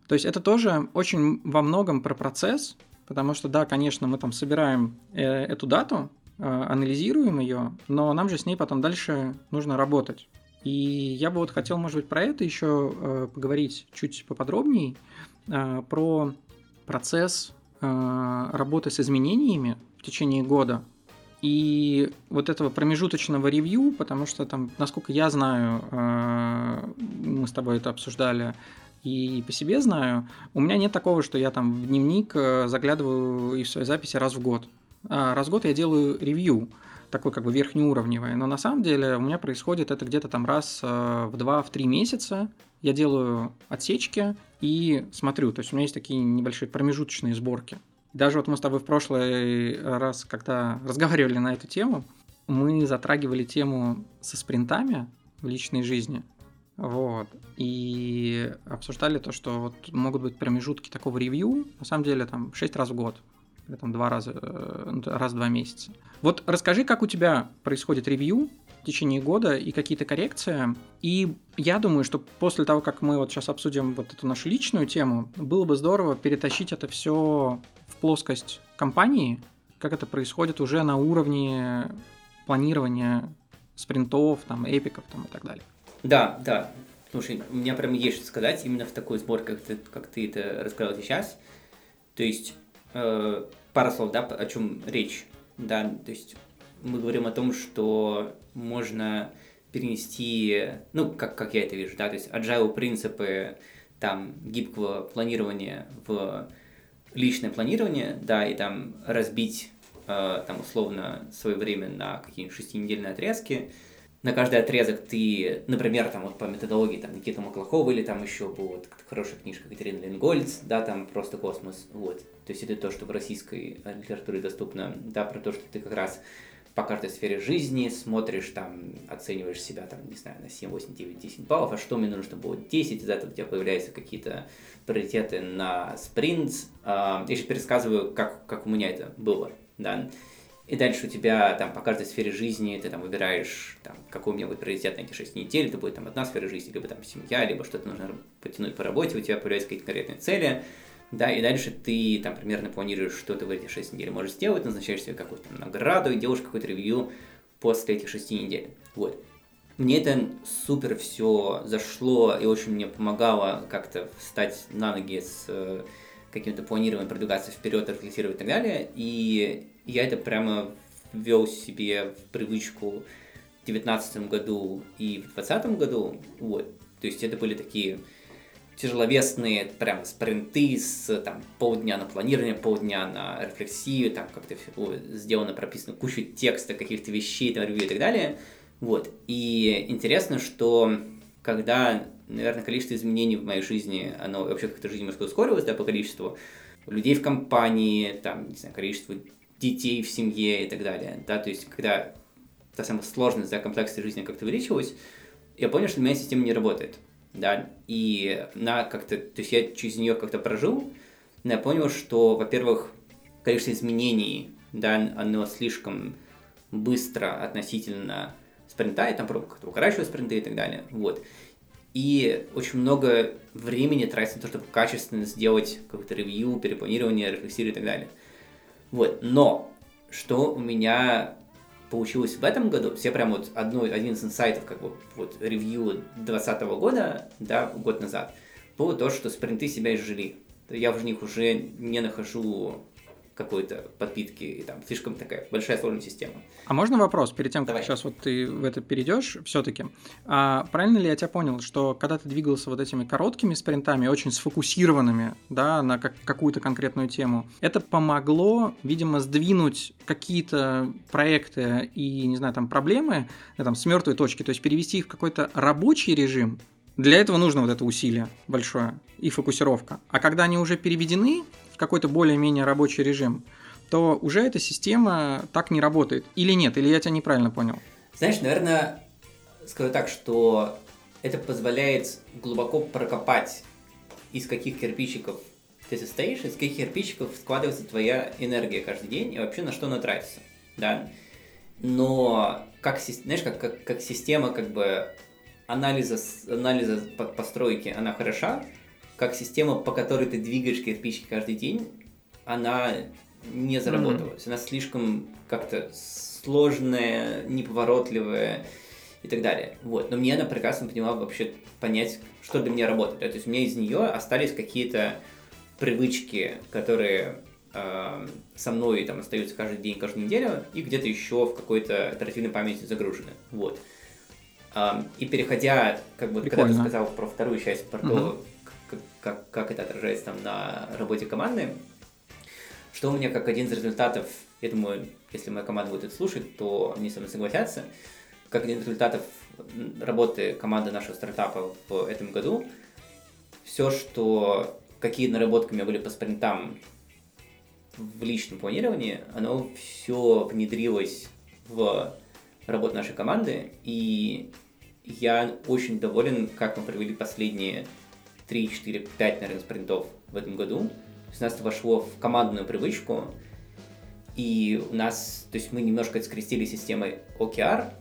То есть это тоже очень во многом про процесс, потому что, да, конечно, мы там собираем э, эту дату, э, анализируем ее, но нам же с ней потом дальше нужно работать. И я бы вот хотел, может быть, про это еще э, поговорить чуть поподробнее, э, про процесс э, работы с изменениями в течение года и вот этого промежуточного ревью, потому что там, насколько я знаю, э, мы с тобой это обсуждали, и по себе знаю, у меня нет такого, что я там в дневник э, заглядываю и в свои записи раз в год. А раз в год я делаю ревью такой как бы верхнеуровневое. Но на самом деле у меня происходит это где-то там раз э, в два, в три месяца. Я делаю отсечки и смотрю. То есть у меня есть такие небольшие промежуточные сборки. Даже вот мы с тобой в прошлый раз, когда разговаривали на эту тему, мы затрагивали тему со спринтами в личной жизни. Вот. И обсуждали то, что вот могут быть промежутки такого ревью, на самом деле там 6 раз в год или там два раза, э, раз в два месяца. Вот расскажи, как у тебя происходит ревью в течение года и какие-то коррекции. И я думаю, что после того, как мы вот сейчас обсудим вот эту нашу личную тему, было бы здорово перетащить это все плоскость компании, как это происходит уже на уровне планирования спринтов, там, эпиков там, и так далее. Да, да. Слушай, у меня прям есть что сказать именно в такой сборке, как ты, как ты это рассказал сейчас. То есть э, пара слов, да, о чем речь. Да, то есть мы говорим о том, что можно перенести, ну, как, как я это вижу, да, то есть agile принципы там гибкого планирования в личное планирование, да, и там разбить э, там условно свое время на какие-нибудь шестинедельные отрезки, на каждый отрезок ты, например, там вот по методологии там Никита Маклахова или там еще была вот хорошая книжка Катерина Ленгольц, да, там просто космос, вот. То есть это то, что в российской литературе доступно, да, про то, что ты как раз по каждой сфере жизни смотришь там, оцениваешь себя там, не знаю, на 7, 8, 9, 10 баллов, а что мне нужно, чтобы было 10, из этого у тебя появляются какие-то приоритеты на спринт. А, я сейчас пересказываю, как, как у меня это было, да. И дальше у тебя там по каждой сфере жизни ты там выбираешь, там, какой у меня будет приоритет на эти 6 недель, это будет там одна сфера жизни, либо там семья, либо что-то нужно потянуть по работе, у тебя появляются какие-то конкретные цели, да, и дальше ты там примерно планируешь, что ты в эти 6 недель можешь сделать, назначаешь себе какую-то награду и делаешь какой-то ревью после этих 6 недель. Вот. Мне это супер все зашло и очень мне помогало как-то встать на ноги с э, каким-то планированием, продвигаться вперед, рефлексировать и так далее. И я это прямо ввел себе в привычку в 2019 году и в 2020 году. Вот. То есть это были такие тяжеловесные прям спринты с там, полдня на планирование, полдня на рефлексию, там как-то сделано, прописано кучу текста, каких-то вещей, там, ревью и так далее. Вот. И интересно, что когда, наверное, количество изменений в моей жизни, оно вообще как-то жизнь немножко ускорилось, да, по количеству людей в компании, там, не знаю, количество детей в семье и так далее, да, то есть когда та самая сложность, да, комплексная жизни как-то увеличилась, я понял, что моя система не работает, да, и на как-то, то есть я через нее как-то прожил, но я понял, что, во-первых, количество изменений, да, оно слишком быстро относительно спринта, и там как-то спринты и так далее. Вот. И очень много времени тратится на то, чтобы качественно сделать какое-то ревью, перепланирование, рефлексию и так далее. Вот. Но что у меня получилось в этом году, все прям вот одно, один из инсайтов, как бы вот ревью 2020 года, да, год назад, было то, что спринты себя изжили. Я в них уже не нахожу какой-то подпитки, и там слишком такая большая сложная система. А можно вопрос, перед тем, как Давай. сейчас вот ты в это перейдешь, все-таки, а правильно ли я тебя понял, что когда ты двигался вот этими короткими спринтами, очень сфокусированными, да, на как, какую-то конкретную тему, это помогло, видимо, сдвинуть какие-то проекты и, не знаю, там, проблемы, да, там, с мертвой точки, то есть перевести их в какой-то рабочий режим, для этого нужно вот это усилие большое и фокусировка. А когда они уже переведены, какой-то более-менее рабочий режим, то уже эта система так не работает. Или нет, или я тебя неправильно понял? Знаешь, наверное, скажу так, что это позволяет глубоко прокопать, из каких кирпичиков ты состоишь, из каких кирпичиков складывается твоя энергия каждый день и вообще на что она тратится. Да? Но как, знаешь, как, как, как система как бы анализа, анализа постройки, она хороша, как система, по которой ты двигаешь кирпичики каждый день, она не заработалась. Mm-hmm. Она слишком как-то сложная, неповоротливая и так далее. Вот. Но мне она прекрасно поняла вообще понять, что для меня работает. То есть у меня из нее остались какие-то привычки, которые э, со мной там остаются каждый день, каждую неделю, и где-то еще в какой-то оперативной памяти загружены. Вот. Э, и переходя, как бы, Прикольно. когда ты сказал про вторую часть, про то, угу как, как это отражается там на работе команды. Что у меня как один из результатов, я думаю, если моя команда будет это слушать, то они со мной согласятся, как один из результатов работы команды нашего стартапа в этом году, все, что какие наработки у меня были по спринтам в личном планировании, оно все внедрилось в работу нашей команды, и я очень доволен, как мы провели последние 3, 4, 5, наверное, спринтов в этом году. То есть у нас это вошло в командную привычку, и у нас, то есть мы немножко скрестили системой OKR,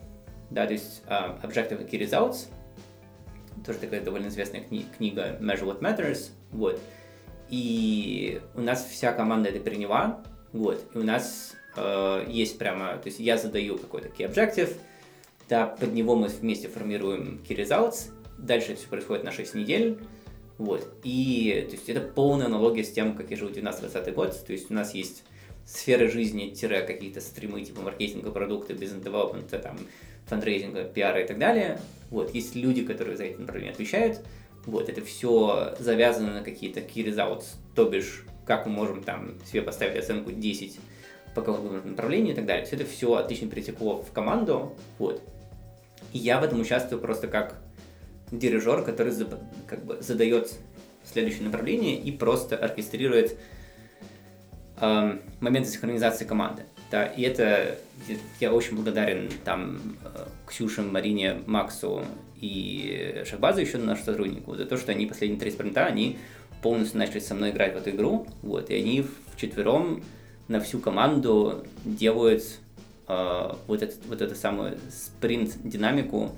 да, то есть uh, Objective Key Results, тоже такая довольно известная кни- книга Measure What Matters, вот. И у нас вся команда это приняла, вот. И у нас uh, есть прямо, то есть я задаю какой-то key objective, да, под него мы вместе формируем key results, дальше все происходит на 6 недель, вот. И то есть, это полная аналогия с тем, как я живу 19-20 год. То есть у нас есть сферы жизни, тире какие-то стримы типа маркетинга, продукты, бизнес-девелопмента, там, фандрейзинга, пиара и так далее. Вот. Есть люди, которые за это направление отвечают. Вот. Это все завязано на какие-то key results, то бишь, как мы можем там себе поставить оценку 10 по какому-то направлению и так далее. Все это все отлично перетекло в команду. Вот. И я в этом участвую просто как дирижер, который как бы задает следующее направление и просто оркестрирует э, моменты синхронизации команды. Да, и это я очень благодарен там э, Ксюше, Марине, Максу и Шахбазу, еще нашему сотруднику, за то, что они последние три спринта, они полностью начали со мной играть в эту игру, вот, и они вчетвером на всю команду делают э, вот, этот, вот эту самую спринт-динамику,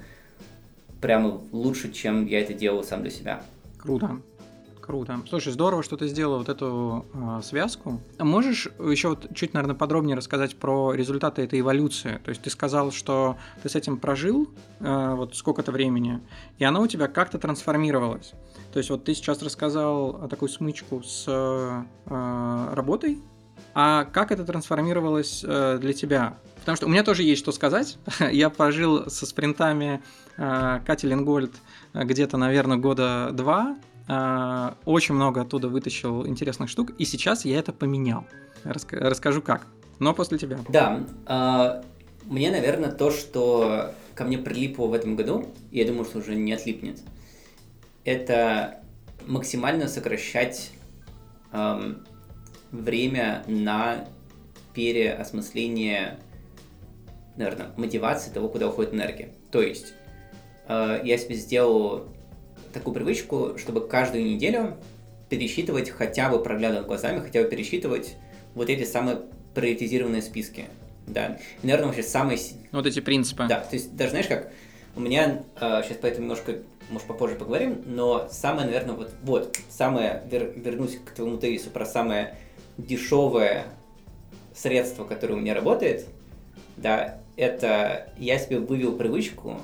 прямо лучше, чем я это делал сам для себя. Круто. Круто. Слушай, здорово, что ты сделал вот эту э, связку. Можешь еще вот чуть, наверное, подробнее рассказать про результаты этой эволюции? То есть ты сказал, что ты с этим прожил э, вот сколько-то времени, и оно у тебя как-то трансформировалось. То есть вот ты сейчас рассказал такую смычку с э, работой, а как это трансформировалось э, для тебя? Потому что у меня тоже есть что сказать. Я пожил со спринтами э, Кати Ленгольд э, где-то, наверное, года два. Очень много оттуда вытащил интересных штук, и сейчас я это поменял. Расскажу как. Но после тебя. Да. Мне, наверное, то, что ко мне прилипло в этом году, и я думаю, что уже не отлипнет, это максимально сокращать эм, время на переосмысление наверное, мотивации того, куда уходит энергия. То есть э, я себе сделал такую привычку, чтобы каждую неделю пересчитывать хотя бы проглядывать глазами, хотя бы пересчитывать вот эти самые приоритизированные списки. да. И, наверное, вообще самый... Вот эти принципы. Да, то есть даже знаешь как, у меня, э, сейчас поэтому немножко, может, попозже поговорим, но самое, наверное, вот, вот самое, вер, вернусь к твоему тезису про самое дешевое средство, которое у меня работает, да, это я себе вывел привычку,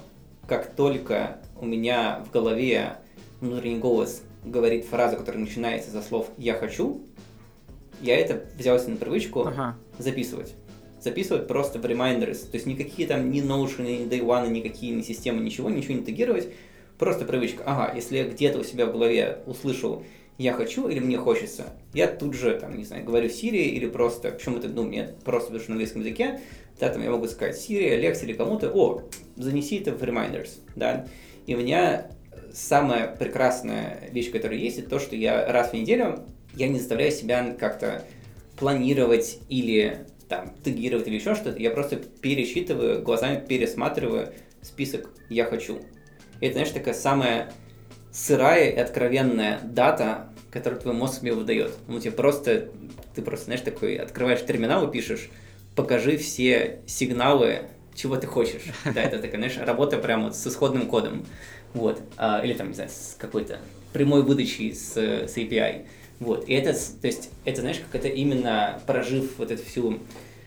как только у меня в голове внутренний голос говорит фразу, которая начинается со слов «я хочу», я это взял себе на привычку ага. записывать. Записывать просто в reminders. То есть никакие там ни Notion, ни Day One, никакие ни системы, ничего, ничего не тегировать. Просто привычка. Ага, если я где-то у себя в голове услышал я хочу или мне хочется, я тут же, там, не знаю, говорю Siri или просто, почему это, ну, мне просто потому на английском языке, да, там я могу сказать Siri, Alexa или кому-то, о, занеси это в reminders, да, и у меня самая прекрасная вещь, которая есть, это то, что я раз в неделю, я не заставляю себя как-то планировать или там тегировать или еще что-то, я просто пересчитываю, глазами пересматриваю список «я хочу». И это, знаешь, такая самая сырая и откровенная дата, которую твой мозг тебе выдает. Ну, тебе просто, ты просто, знаешь, такой, открываешь терминал и пишешь, покажи все сигналы, чего ты хочешь. Да, это такая, знаешь, работа прямо вот с исходным кодом. Вот. А, или там, не знаю, с какой-то прямой выдачей с, с API. Вот. И это, то есть, это, знаешь, как это именно прожив вот эту всю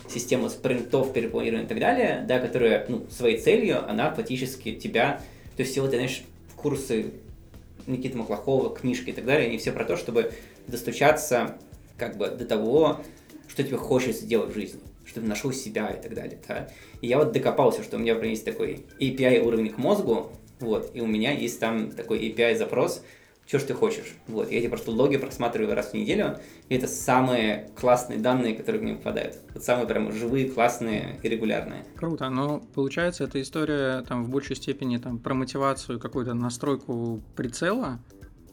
систему спринтов, перепланирования и так далее, да, которая, ну, своей целью, она фактически тебя, то есть, все вот, знаешь, курсы Никиты Маклахова, книжки и так далее, они все про то, чтобы достучаться как бы до того, что тебе хочется делать в жизни, что ты нашел себя и так далее. Да? И я вот докопался, что у меня, например, есть такой API уровень к мозгу, вот, и у меня есть там такой API что ж ты хочешь. Вот, я эти просто логи просматриваю раз в неделю, и это самые классные данные, которые мне попадают. Вот самые прям живые, классные и регулярные. Круто, но получается эта история там в большей степени там про мотивацию, какую-то настройку прицела.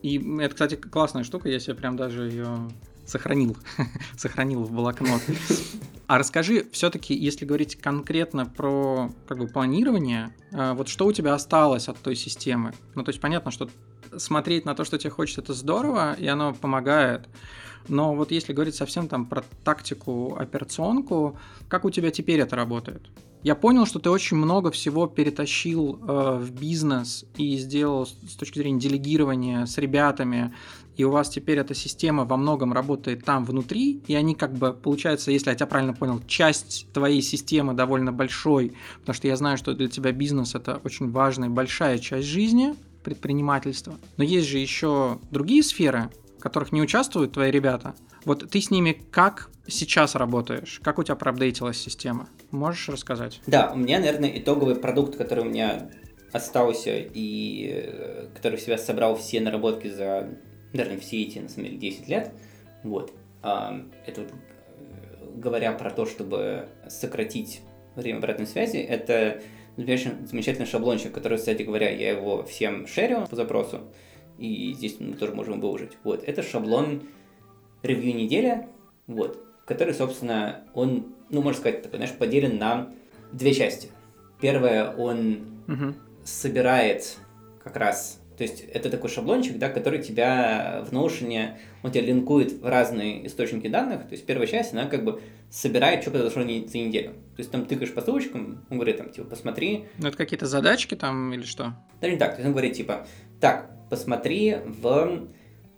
И это, кстати, классная штука, я себе прям даже ее сохранил, сохранил в блокнот. А расскажи, все-таки, если говорить конкретно про как бы планирование, а, вот что у тебя осталось от той системы? Ну, то есть понятно, что смотреть на то, что тебе хочется, это здорово, и оно помогает. Но вот если говорить совсем там про тактику, операционку, как у тебя теперь это работает? Я понял, что ты очень много всего перетащил э, в бизнес и сделал с точки зрения делегирования с ребятами, и у вас теперь эта система во многом работает там внутри, и они как бы, получается, если я тебя правильно понял, часть твоей системы довольно большой, потому что я знаю, что для тебя бизнес это очень важная большая часть жизни, предпринимательства. Но есть же еще другие сферы, в которых не участвуют твои ребята. Вот ты с ними как сейчас работаешь? Как у тебя проапдейтилась система? Можешь рассказать? Да, у меня, наверное, итоговый продукт, который у меня остался и э, который в себя собрал все наработки за, наверное, все эти, на самом деле, 10 лет. Вот. Это вот, э, говоря про то, чтобы сократить время обратной связи, это замечательный шаблончик, который, кстати говоря, я его всем шерю по запросу, и здесь мы тоже можем выложить. Вот, это шаблон ревью неделя, вот, который, собственно, он, ну, можно сказать, такой, знаешь, поделен на две части. Первое, он угу. собирает как раз то есть это такой шаблончик, да, который тебя в Notion, он тебя линкует в разные источники данных. То есть первая часть, она как бы собирает, что произошло за неделю. То есть там тыкаешь по ссылочкам, он говорит там, типа, посмотри. Ну это какие-то задачки там или что? Да не так, то есть он говорит, типа, так, посмотри в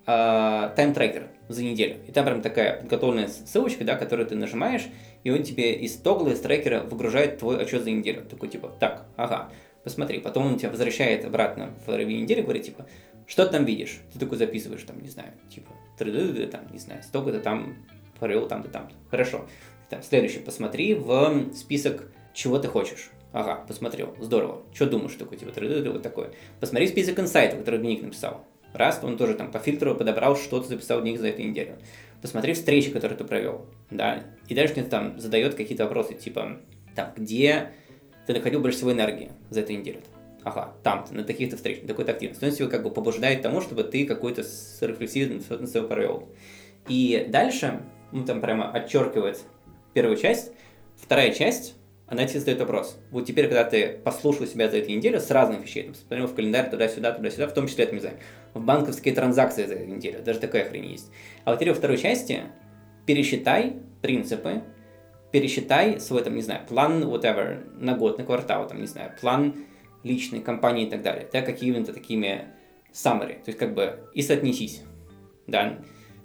э, тайм-трекер за неделю. И там прям такая подготовленная ссылочка, да, которую ты нажимаешь, и он тебе из тогла, из трекера выгружает твой отчет за неделю. Такой типа, так, ага, посмотри. Потом он тебя возвращает обратно в районе недели, говорит, типа, что ты там видишь? Ты такой записываешь, там, не знаю, типа, там, не знаю, столько-то там провел там-то, там-то. Хорошо. Там, следующий, посмотри в список, чего ты хочешь. Ага, посмотрел, здорово. Что думаешь такой, типа, вот такое. Посмотри список инсайтов, который Ник написал. Раз, он тоже там по фильтру подобрал, что ты записал Ник за эту неделю. Посмотри встречи, которые ты провел, да. И дальше мне там задает какие-то вопросы, типа, там, где ты находил больше всего энергии за эту неделю. Ага, там, на таких-то встречах, на такой-то активности. Он тебя как бы побуждает тому, чтобы ты какой-то рефлексивный на свой провел. И дальше, ну там прямо отчеркивает первую часть, вторая часть, она тебе задает вопрос. Вот теперь, когда ты послушал себя за эту неделю с разных вещей, там, посмотрел в календарь туда-сюда, туда-сюда, в том числе, это, не знаю, в банковские транзакции за эту неделю, даже такая хрень есть. А вот теперь во второй части пересчитай принципы, пересчитай свой, там, не знаю, план, whatever, на год, на квартал, там, не знаю, план личной компании и так далее, да, какими-то такими summary, то есть как бы и соотнесись, да,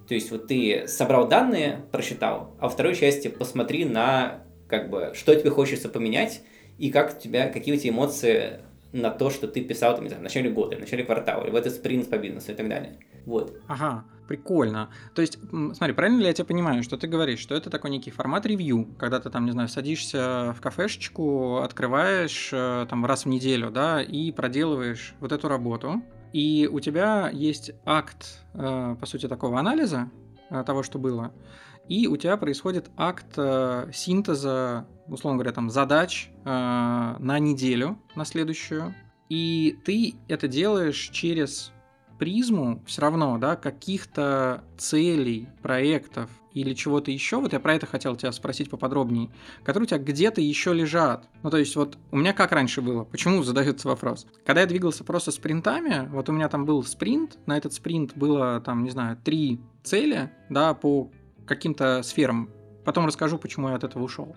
то есть вот ты собрал данные, просчитал, а во второй части посмотри на, как бы, что тебе хочется поменять и как у тебя, какие у тебя эмоции на то, что ты писал там, не знаю, в начале года, в начале квартала, или в этот спринт по бизнесу и так далее. Вот. Ага, прикольно. То есть, смотри, правильно ли я тебя понимаю, что ты говоришь, что это такой некий формат ревью, когда ты там, не знаю, садишься в кафешечку, открываешь э, там раз в неделю, да, и проделываешь вот эту работу, и у тебя есть акт, э, по сути, такого анализа э, того, что было, и у тебя происходит акт синтеза условно говоря, там задач на неделю, на следующую, и ты это делаешь через призму все равно, да, каких-то целей, проектов или чего-то еще, вот я про это хотел тебя спросить поподробнее, которые у тебя где-то еще лежат. Ну, то есть вот у меня как раньше было, почему задается вопрос? Когда я двигался просто спринтами, вот у меня там был спринт, на этот спринт было там, не знаю, три цели, да, по каким-то сферам. Потом расскажу, почему я от этого ушел.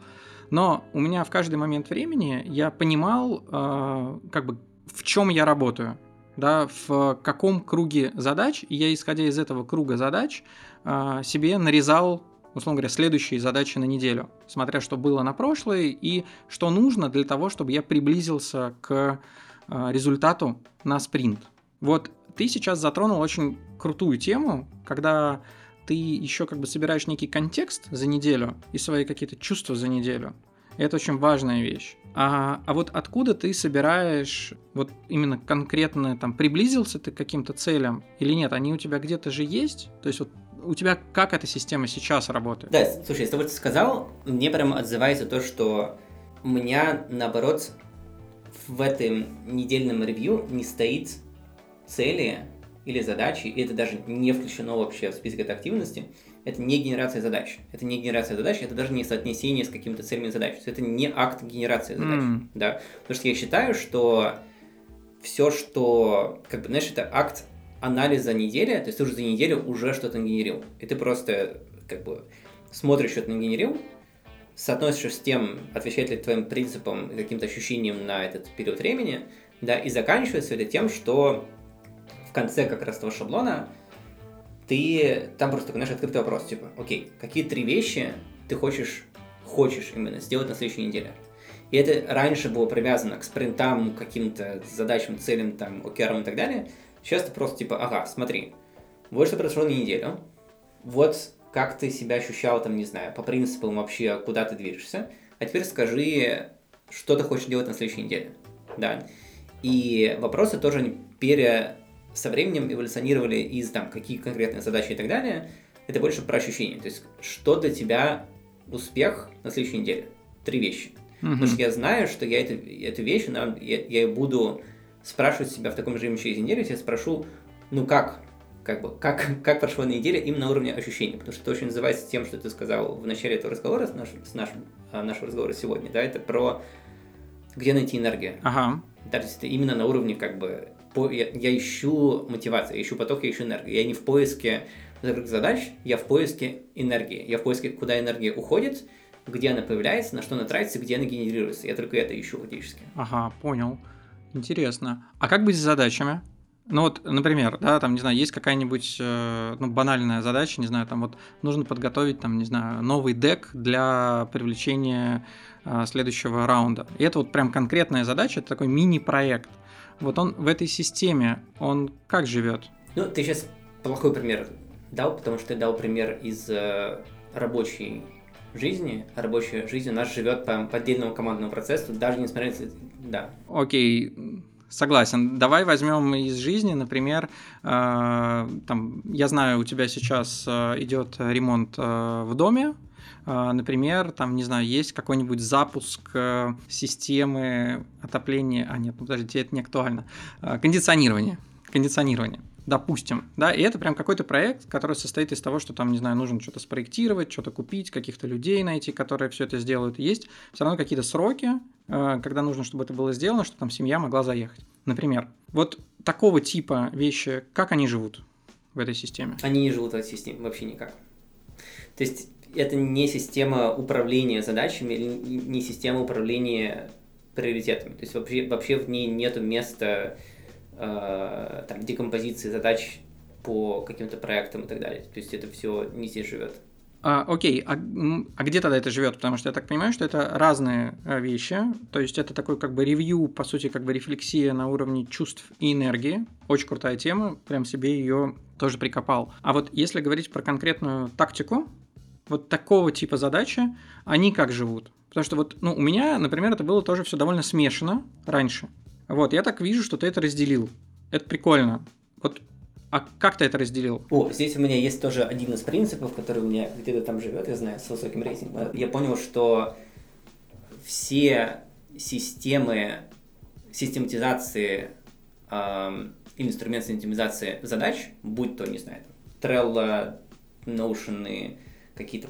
Но у меня в каждый момент времени я понимал, э, как бы, в чем я работаю, да, в каком круге задач, и я, исходя из этого круга задач, э, себе нарезал условно говоря, следующие задачи на неделю, смотря что было на прошлой и что нужно для того, чтобы я приблизился к э, результату на спринт. Вот ты сейчас затронул очень крутую тему, когда ты еще как бы собираешь некий контекст за неделю и свои какие-то чувства за неделю. Это очень важная вещь. А, а вот откуда ты собираешь, вот именно конкретно там, приблизился ты к каким-то целям или нет, они у тебя где-то же есть? То есть вот у тебя как эта система сейчас работает? Да, слушай, из того, что ты сказал, мне прям отзывается то, что у меня, наоборот, в этом недельном ревью не стоит цели или задачи, и это даже не включено вообще в список этой активности, это не генерация задач. Это не генерация задач, это даже не соотнесение с какими-то целями задач. Это не акт генерации задач. Mm. Да? Потому что я считаю, что все, что, как бы, знаешь, это акт анализа недели, то есть ты уже за неделю уже что-то генерил. И ты просто, как бы, смотришь, что ты нагенерил, соотносишь с тем, отвечает ли твоим принципам и каким-то ощущениям на этот период времени, да, и заканчивается это тем, что в конце как раз того шаблона ты там просто знаешь, открытый вопрос, типа, окей, какие три вещи ты хочешь, хочешь именно сделать на следующей неделе? И это раньше было привязано к спринтам, к каким-то задачам, целям, там, окерам и так далее. Сейчас ты просто типа, ага, смотри, вот что произошло на неделю, вот как ты себя ощущал, там, не знаю, по принципам вообще, куда ты движешься, а теперь скажи, что ты хочешь делать на следующей неделе, да. И вопросы тоже пере со временем эволюционировали из там какие конкретные задачи и так далее, это больше про ощущения. То есть, что для тебя успех на следующей неделе? Три вещи. Mm-hmm. Потому что я знаю, что я это, эту вещь, я, я буду спрашивать себя в таком режиме через неделю, я спрошу, ну как, как бы, как, как прошла неделя именно на уровне ощущений, потому что это очень называется тем, что ты сказал в начале этого разговора, с, наш, с нашим, а, нашего разговора сегодня, да, это про где найти энергию. Ага. Да, то есть это именно на уровне как бы по, я, я ищу мотивацию, я ищу поток, я ищу энергию. Я не в поиске задач, я в поиске энергии. Я в поиске, куда энергия уходит, где она появляется, на что она тратится, где она генерируется. Я только это ищу фактически. Ага, понял. Интересно. А как быть с задачами? Ну вот, например, да, там, не знаю, есть какая-нибудь э, ну, банальная задача, не знаю, там вот нужно подготовить, там, не знаю, новый дек для привлечения э, следующего раунда. И это вот прям конкретная задача, это такой мини-проект. Вот он в этой системе, он как живет? Ну, ты сейчас плохой пример дал, потому что ты дал пример из э, рабочей жизни. Рабочая жизнь у нас живет по, по отдельному командному процессу, даже несмотря на... Да. Окей, Согласен. Давай возьмем из жизни, например, э, там, я знаю, у тебя сейчас э, идет ремонт э, в доме, а, например, там, не знаю, есть какой-нибудь запуск э, системы отопления, а нет, ну, подождите, это не актуально, а, кондиционирование, кондиционирование допустим, да, и это прям какой-то проект, который состоит из того, что там, не знаю, нужно что-то спроектировать, что-то купить, каких-то людей найти, которые все это сделают. есть все равно какие-то сроки, э, когда нужно, чтобы это было сделано, чтобы там семья могла заехать. Например, вот такого типа вещи, как они живут в этой системе? Они не живут в этой системе вообще никак. То есть это не система управления задачами или не система управления приоритетами. То есть вообще, вообще в ней нет места э, там, декомпозиции задач по каким-то проектам и так далее. То есть это все не здесь живет. А, окей, а, а где тогда это живет? Потому что я так понимаю, что это разные э, вещи. То есть это такой как бы ревью, по сути, как бы рефлексия на уровне чувств и энергии. Очень крутая тема, прям себе ее тоже прикопал. А вот если говорить про конкретную тактику, вот такого типа задачи, они как живут? Потому что вот, ну, у меня, например, это было тоже все довольно смешано раньше. Вот, я так вижу, что ты это разделил. Это прикольно. Вот а как ты это разделил? О, здесь у меня есть тоже один из принципов, который у меня где-то там живет, я знаю, с высоким рейтингом. Я понял, что все системы систематизации э, инструмент систематизации задач, будь то, не знаю, Trello, Notion, какие-то,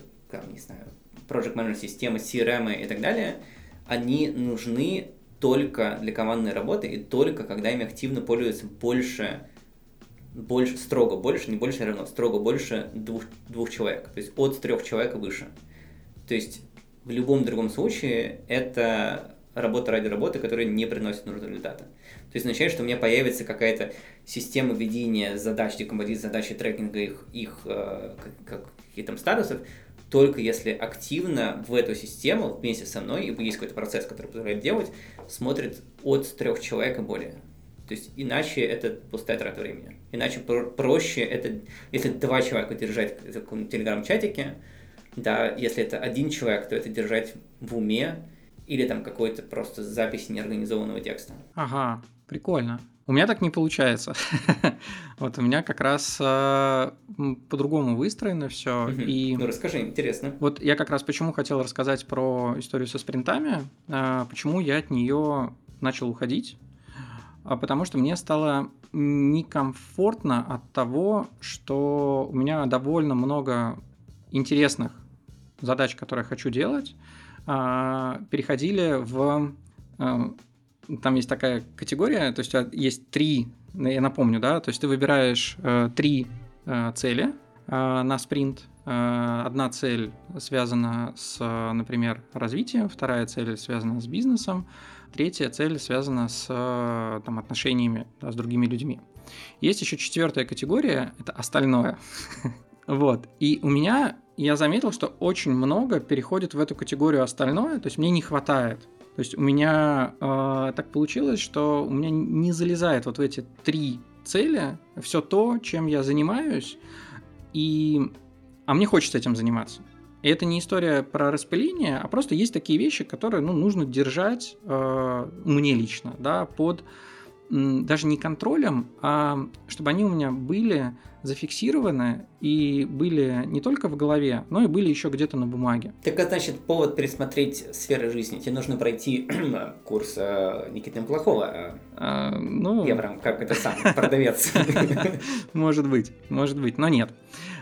не знаю, Project Management системы, CRM и так далее, они нужны только для командной работы и только когда ими активно пользуются больше больше, строго больше, не больше, а равно, строго больше двух, двух человек, то есть от трех человек и выше. То есть в любом другом случае это работа ради работы, которая не приносит нужного результата. То есть означает, что у меня появится какая-то система ведения задач, декомпозиции задач и трекинга их, их э, как, каких там статусов, только если активно в эту систему вместе со мной, и есть какой-то процесс, который позволяет делать, смотрит от трех человек и более. То есть иначе это пустая трата времени. Иначе про- проще это, если два человека держать в таком телеграм-чатике, да, если это один человек, то это держать в уме или там какой-то просто запись неорганизованного текста. Ага, прикольно. У меня так не получается. вот у меня как раз э, по-другому выстроено все. И ну расскажи, интересно. Вот я как раз почему хотел рассказать про историю со спринтами, э, почему я от нее начал уходить а потому что мне стало некомфортно от того, что у меня довольно много интересных задач, которые я хочу делать, а, переходили в... А, там есть такая категория, то есть есть три, я напомню, да, то есть ты выбираешь э, три э, цели э, на спринт. Одна цель связана с, например, развитием, вторая цель связана с бизнесом, Третья цель связана с э, там, отношениями да, с другими людьми. Есть еще четвертая категория, это остальное. вот. И у меня, я заметил, что очень много переходит в эту категорию остальное, то есть мне не хватает. То есть у меня э, так получилось, что у меня не залезает вот в эти три цели все то, чем я занимаюсь, и... а мне хочется этим заниматься. И это не история про распыление, а просто есть такие вещи, которые ну, нужно держать э, мне лично, да, под даже не контролем, а чтобы они у меня были зафиксированы и были не только в голове, но и были еще где-то на бумаге. Так это значит повод пересмотреть сферы жизни. Тебе нужно пройти курс э, Никиты Плохого. А, ну... Я прям как это сам, продавец. Может быть, может быть, но нет.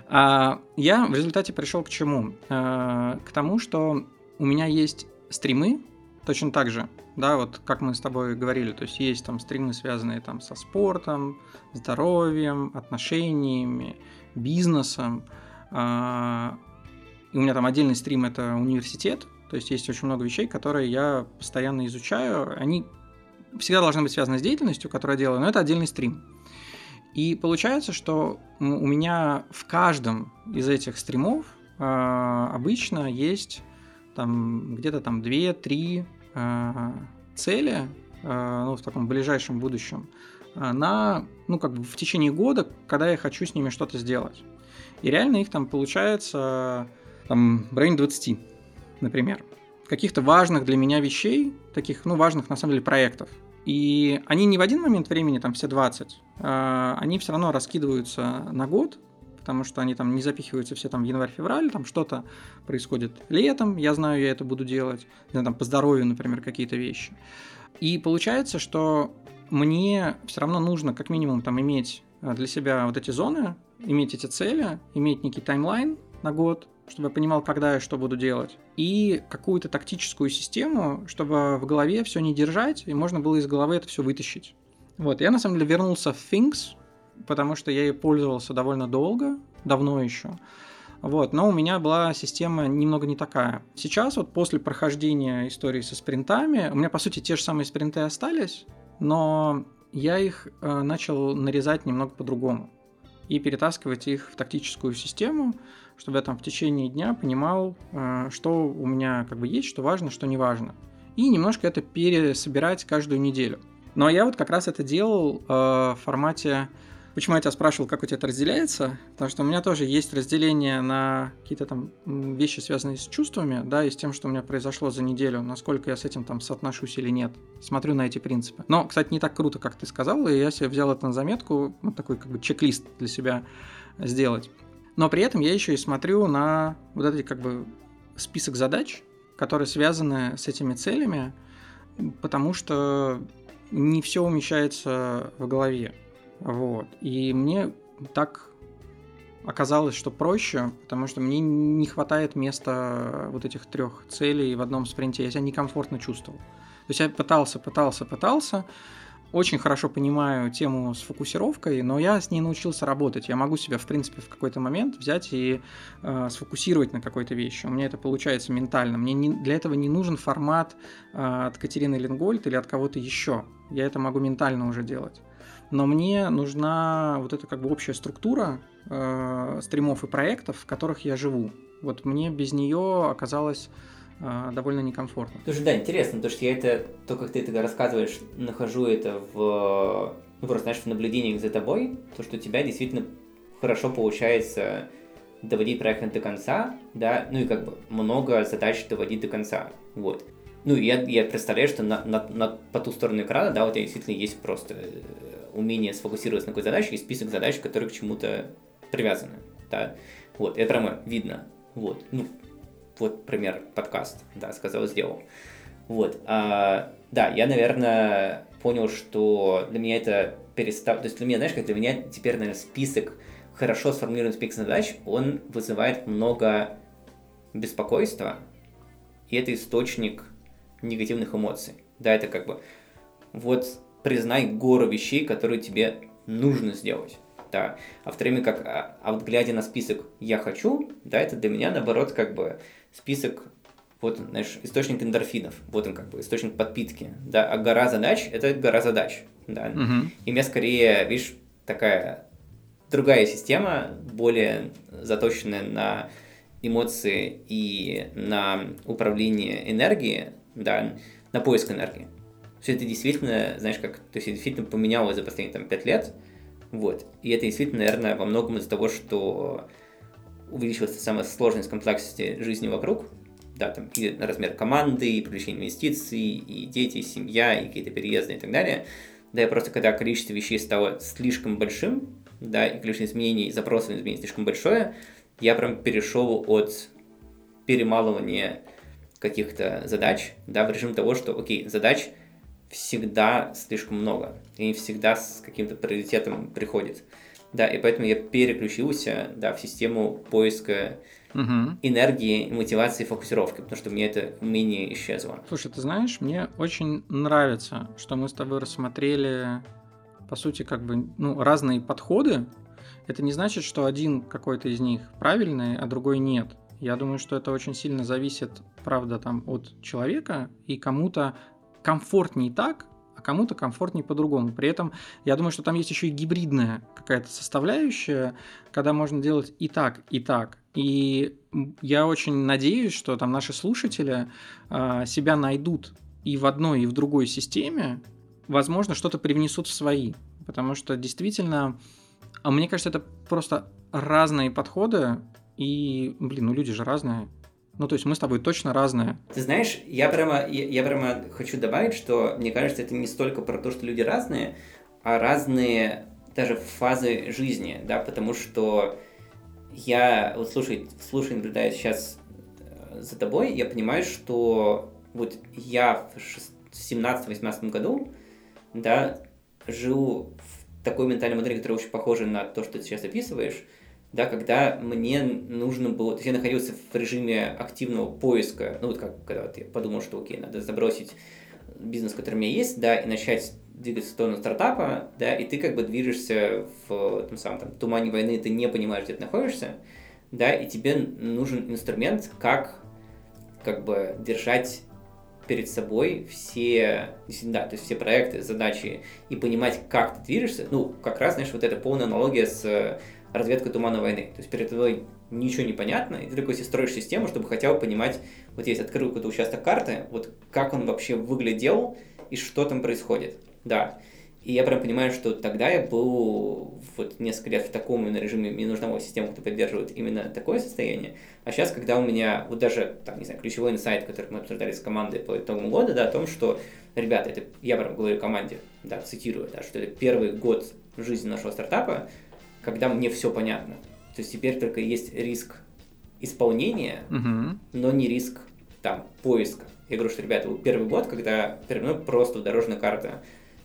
А, я в результате пришел к чему? А, к тому, что у меня есть стримы, точно так же, да, вот как мы с тобой говорили, то есть есть там стримы, связанные там со спортом, здоровьем, отношениями, бизнесом. А, и у меня там отдельный стрим это университет, то есть есть очень много вещей, которые я постоянно изучаю. Они всегда должны быть связаны с деятельностью, которую я делаю, но это отдельный стрим. И получается, что у меня в каждом из этих стримов э, обычно есть там где-то там 2-3 э, цели э, ну, в таком ближайшем будущем э, на, ну, как бы в течение года, когда я хочу с ними что-то сделать. И реально их там получается там в районе 20, например. Каких-то важных для меня вещей, таких, ну, важных на самом деле проектов. И они не в один момент времени, там все 20, а они все равно раскидываются на год, потому что они там не запихиваются все там в январь-февраль, там что-то происходит летом, я знаю, я это буду делать, знаю, там по здоровью, например, какие-то вещи. И получается, что мне все равно нужно как минимум там иметь а, для себя вот эти зоны, иметь эти цели, иметь некий таймлайн на год, чтобы я понимал, когда я что буду делать, и какую-то тактическую систему, чтобы в голове все не держать, и можно было из головы это все вытащить. Вот, я на самом деле вернулся в Things, потому что я ей пользовался довольно долго, давно еще. Вот, но у меня была система немного не такая. Сейчас вот после прохождения истории со спринтами, у меня по сути те же самые спринты остались, но я их э, начал нарезать немного по-другому и перетаскивать их в тактическую систему, чтобы я там в течение дня понимал, э, что у меня как бы есть, что важно, что не важно. И немножко это пересобирать каждую неделю. Но я вот как раз это делал э, в формате Почему я тебя спрашивал, как у тебя это разделяется? Потому что у меня тоже есть разделение на какие-то там вещи, связанные с чувствами, да, и с тем, что у меня произошло за неделю, насколько я с этим там соотношусь или нет. Смотрю на эти принципы. Но, кстати, не так круто, как ты сказал, и я себе взял это на заметку, вот такой как бы чек-лист для себя сделать. Но при этом я еще и смотрю на вот эти как бы список задач, которые связаны с этими целями, потому что не все умещается в голове. Вот. И мне так оказалось, что проще, потому что мне не хватает места вот этих трех целей в одном спринте. Я себя некомфортно чувствовал. То есть я пытался, пытался, пытался. Очень хорошо понимаю тему с фокусировкой, но я с ней научился работать. Я могу себя, в принципе, в какой-то момент взять и э, сфокусировать на какой-то вещи. У меня это получается ментально. Мне не, для этого не нужен формат э, от Катерины Лингольд или от кого-то еще. Я это могу ментально уже делать но мне нужна вот эта как бы общая структура э, стримов и проектов, в которых я живу. Вот мне без нее оказалось э, довольно некомфортно. Слушай, да, интересно, потому что я это, то, как ты это рассказываешь, нахожу это в, ну, просто, знаешь, в наблюдениях за тобой, то, что у тебя действительно хорошо получается доводить проект до конца, да, ну и как бы много задач доводить до конца, вот. Ну, я, я представляю, что на, на, на, по ту сторону экрана, да, у тебя действительно есть просто э, умение сфокусироваться на какой задаче и список задач, которые к чему-то привязаны, да. Вот, это прямо видно, вот. Ну, вот пример подкаст, да, сказал, сделал. Вот, а, да, я, наверное, понял, что для меня это перестал, то есть для меня, знаешь, как для меня теперь, наверное, список, хорошо сформулированный список задач, он вызывает много беспокойства, и это источник негативных эмоций. Да, это как бы вот признай гору вещей, которые тебе нужно сделать. Да. А в то время как, а, а вот глядя на список «я хочу», да, это для меня, наоборот, как бы список, вот, знаешь, источник эндорфинов, вот он как бы, источник подпитки, да, а гора задач – это гора задач, да. Угу. И у меня скорее, видишь, такая другая система, более заточенная на эмоции и на управление энергией, да, на поиск энергии. Все это действительно, знаешь, как, то есть действительно поменялось за последние там пять лет, вот. И это действительно, наверное, во многом из-за того, что увеличилась самая сложность комплексности жизни вокруг, да, там и размер команды, и привлечение инвестиций, и дети, и семья, и какие-то переезды и так далее. Да, и просто когда количество вещей стало слишком большим, да, и количество изменений, запросов на изменений слишком большое, я прям перешел от перемалывания каких-то задач, да, в режим того, что, окей, задач всегда слишком много, и не всегда с каким-то приоритетом приходит. Да, и поэтому я переключился, да, в систему поиска угу. энергии, мотивации, фокусировки, потому что мне это умение исчезло. Слушай, ты знаешь, мне очень нравится, что мы с тобой рассмотрели, по сути, как бы, ну, разные подходы. Это не значит, что один какой-то из них правильный, а другой нет. Я думаю, что это очень сильно зависит, правда, там от человека, и кому-то комфортнее так, а кому-то комфортнее по-другому. При этом я думаю, что там есть еще и гибридная какая-то составляющая, когда можно делать и так, и так. И я очень надеюсь, что там наши слушатели э, себя найдут и в одной, и в другой системе, возможно, что-то привнесут в свои. Потому что действительно, а мне кажется, это просто разные подходы, и, блин, ну люди же разные. Ну, то есть мы с тобой точно разные. Ты знаешь, я прямо, я, я прямо хочу добавить, что мне кажется, это не столько про то, что люди разные, а разные даже фазы жизни, да, потому что я, вот слушай, слушай, наблюдая сейчас э, за тобой, я понимаю, что вот я в 17-18 году, да, жил в такой ментальной модели, которая очень похожа на то, что ты сейчас описываешь, да, когда мне нужно было, то есть я находился в режиме активного поиска, ну вот как, когда вот я подумал, что окей, надо забросить бизнес, который у меня есть, да, и начать двигаться в сторону стартапа, да, и ты как бы движешься в том самом там, тумане войны, ты не понимаешь, где ты находишься, да, и тебе нужен инструмент, как как бы держать перед собой все, да, то есть все проекты, задачи и понимать, как ты движешься, ну, как раз, знаешь, вот эта полная аналогия с разведкой тумана войны. То есть перед тобой ничего не понятно, и ты такой себе строишь систему, чтобы хотя бы понимать, вот есть открыл какой-то участок карты, вот как он вообще выглядел и что там происходит. Да. И я прям понимаю, что тогда я был вот несколько лет в таком именно режиме, мне нужна была система, которая поддерживает именно такое состояние. А сейчас, когда у меня вот даже, там, не знаю, ключевой инсайт, который мы обсуждали с командой по итогам года, да, о том, что, ребята, это я прям говорю команде, да, цитирую, да, что это первый год жизни нашего стартапа, когда мне все понятно. То есть теперь только есть риск исполнения, угу. но не риск там поиска. Я говорю, что, ребята, первый год, когда передо мной просто дорожная карта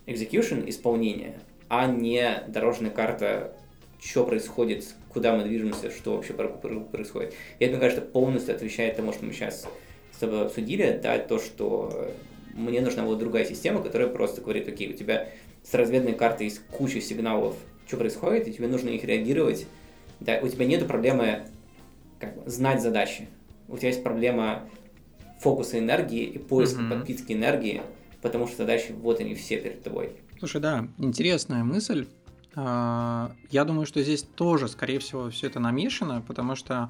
execution, исполнение, а не дорожная карта, что происходит, куда мы движемся, что вообще происходит. И это, мне кажется, полностью отвечает тому, что мы сейчас с тобой обсудили, да, то, что мне нужна была другая система, которая просто говорит, окей, у тебя с разведной картой есть куча сигналов, что происходит, и тебе нужно их реагировать. Да, у тебя нет проблемы как бы, знать задачи. У тебя есть проблема фокуса энергии и поиска mm-hmm. подпитки энергии, потому что задачи вот они все перед тобой. Слушай, да, интересная мысль. А, я думаю, что здесь тоже, скорее всего, все это намешано, потому что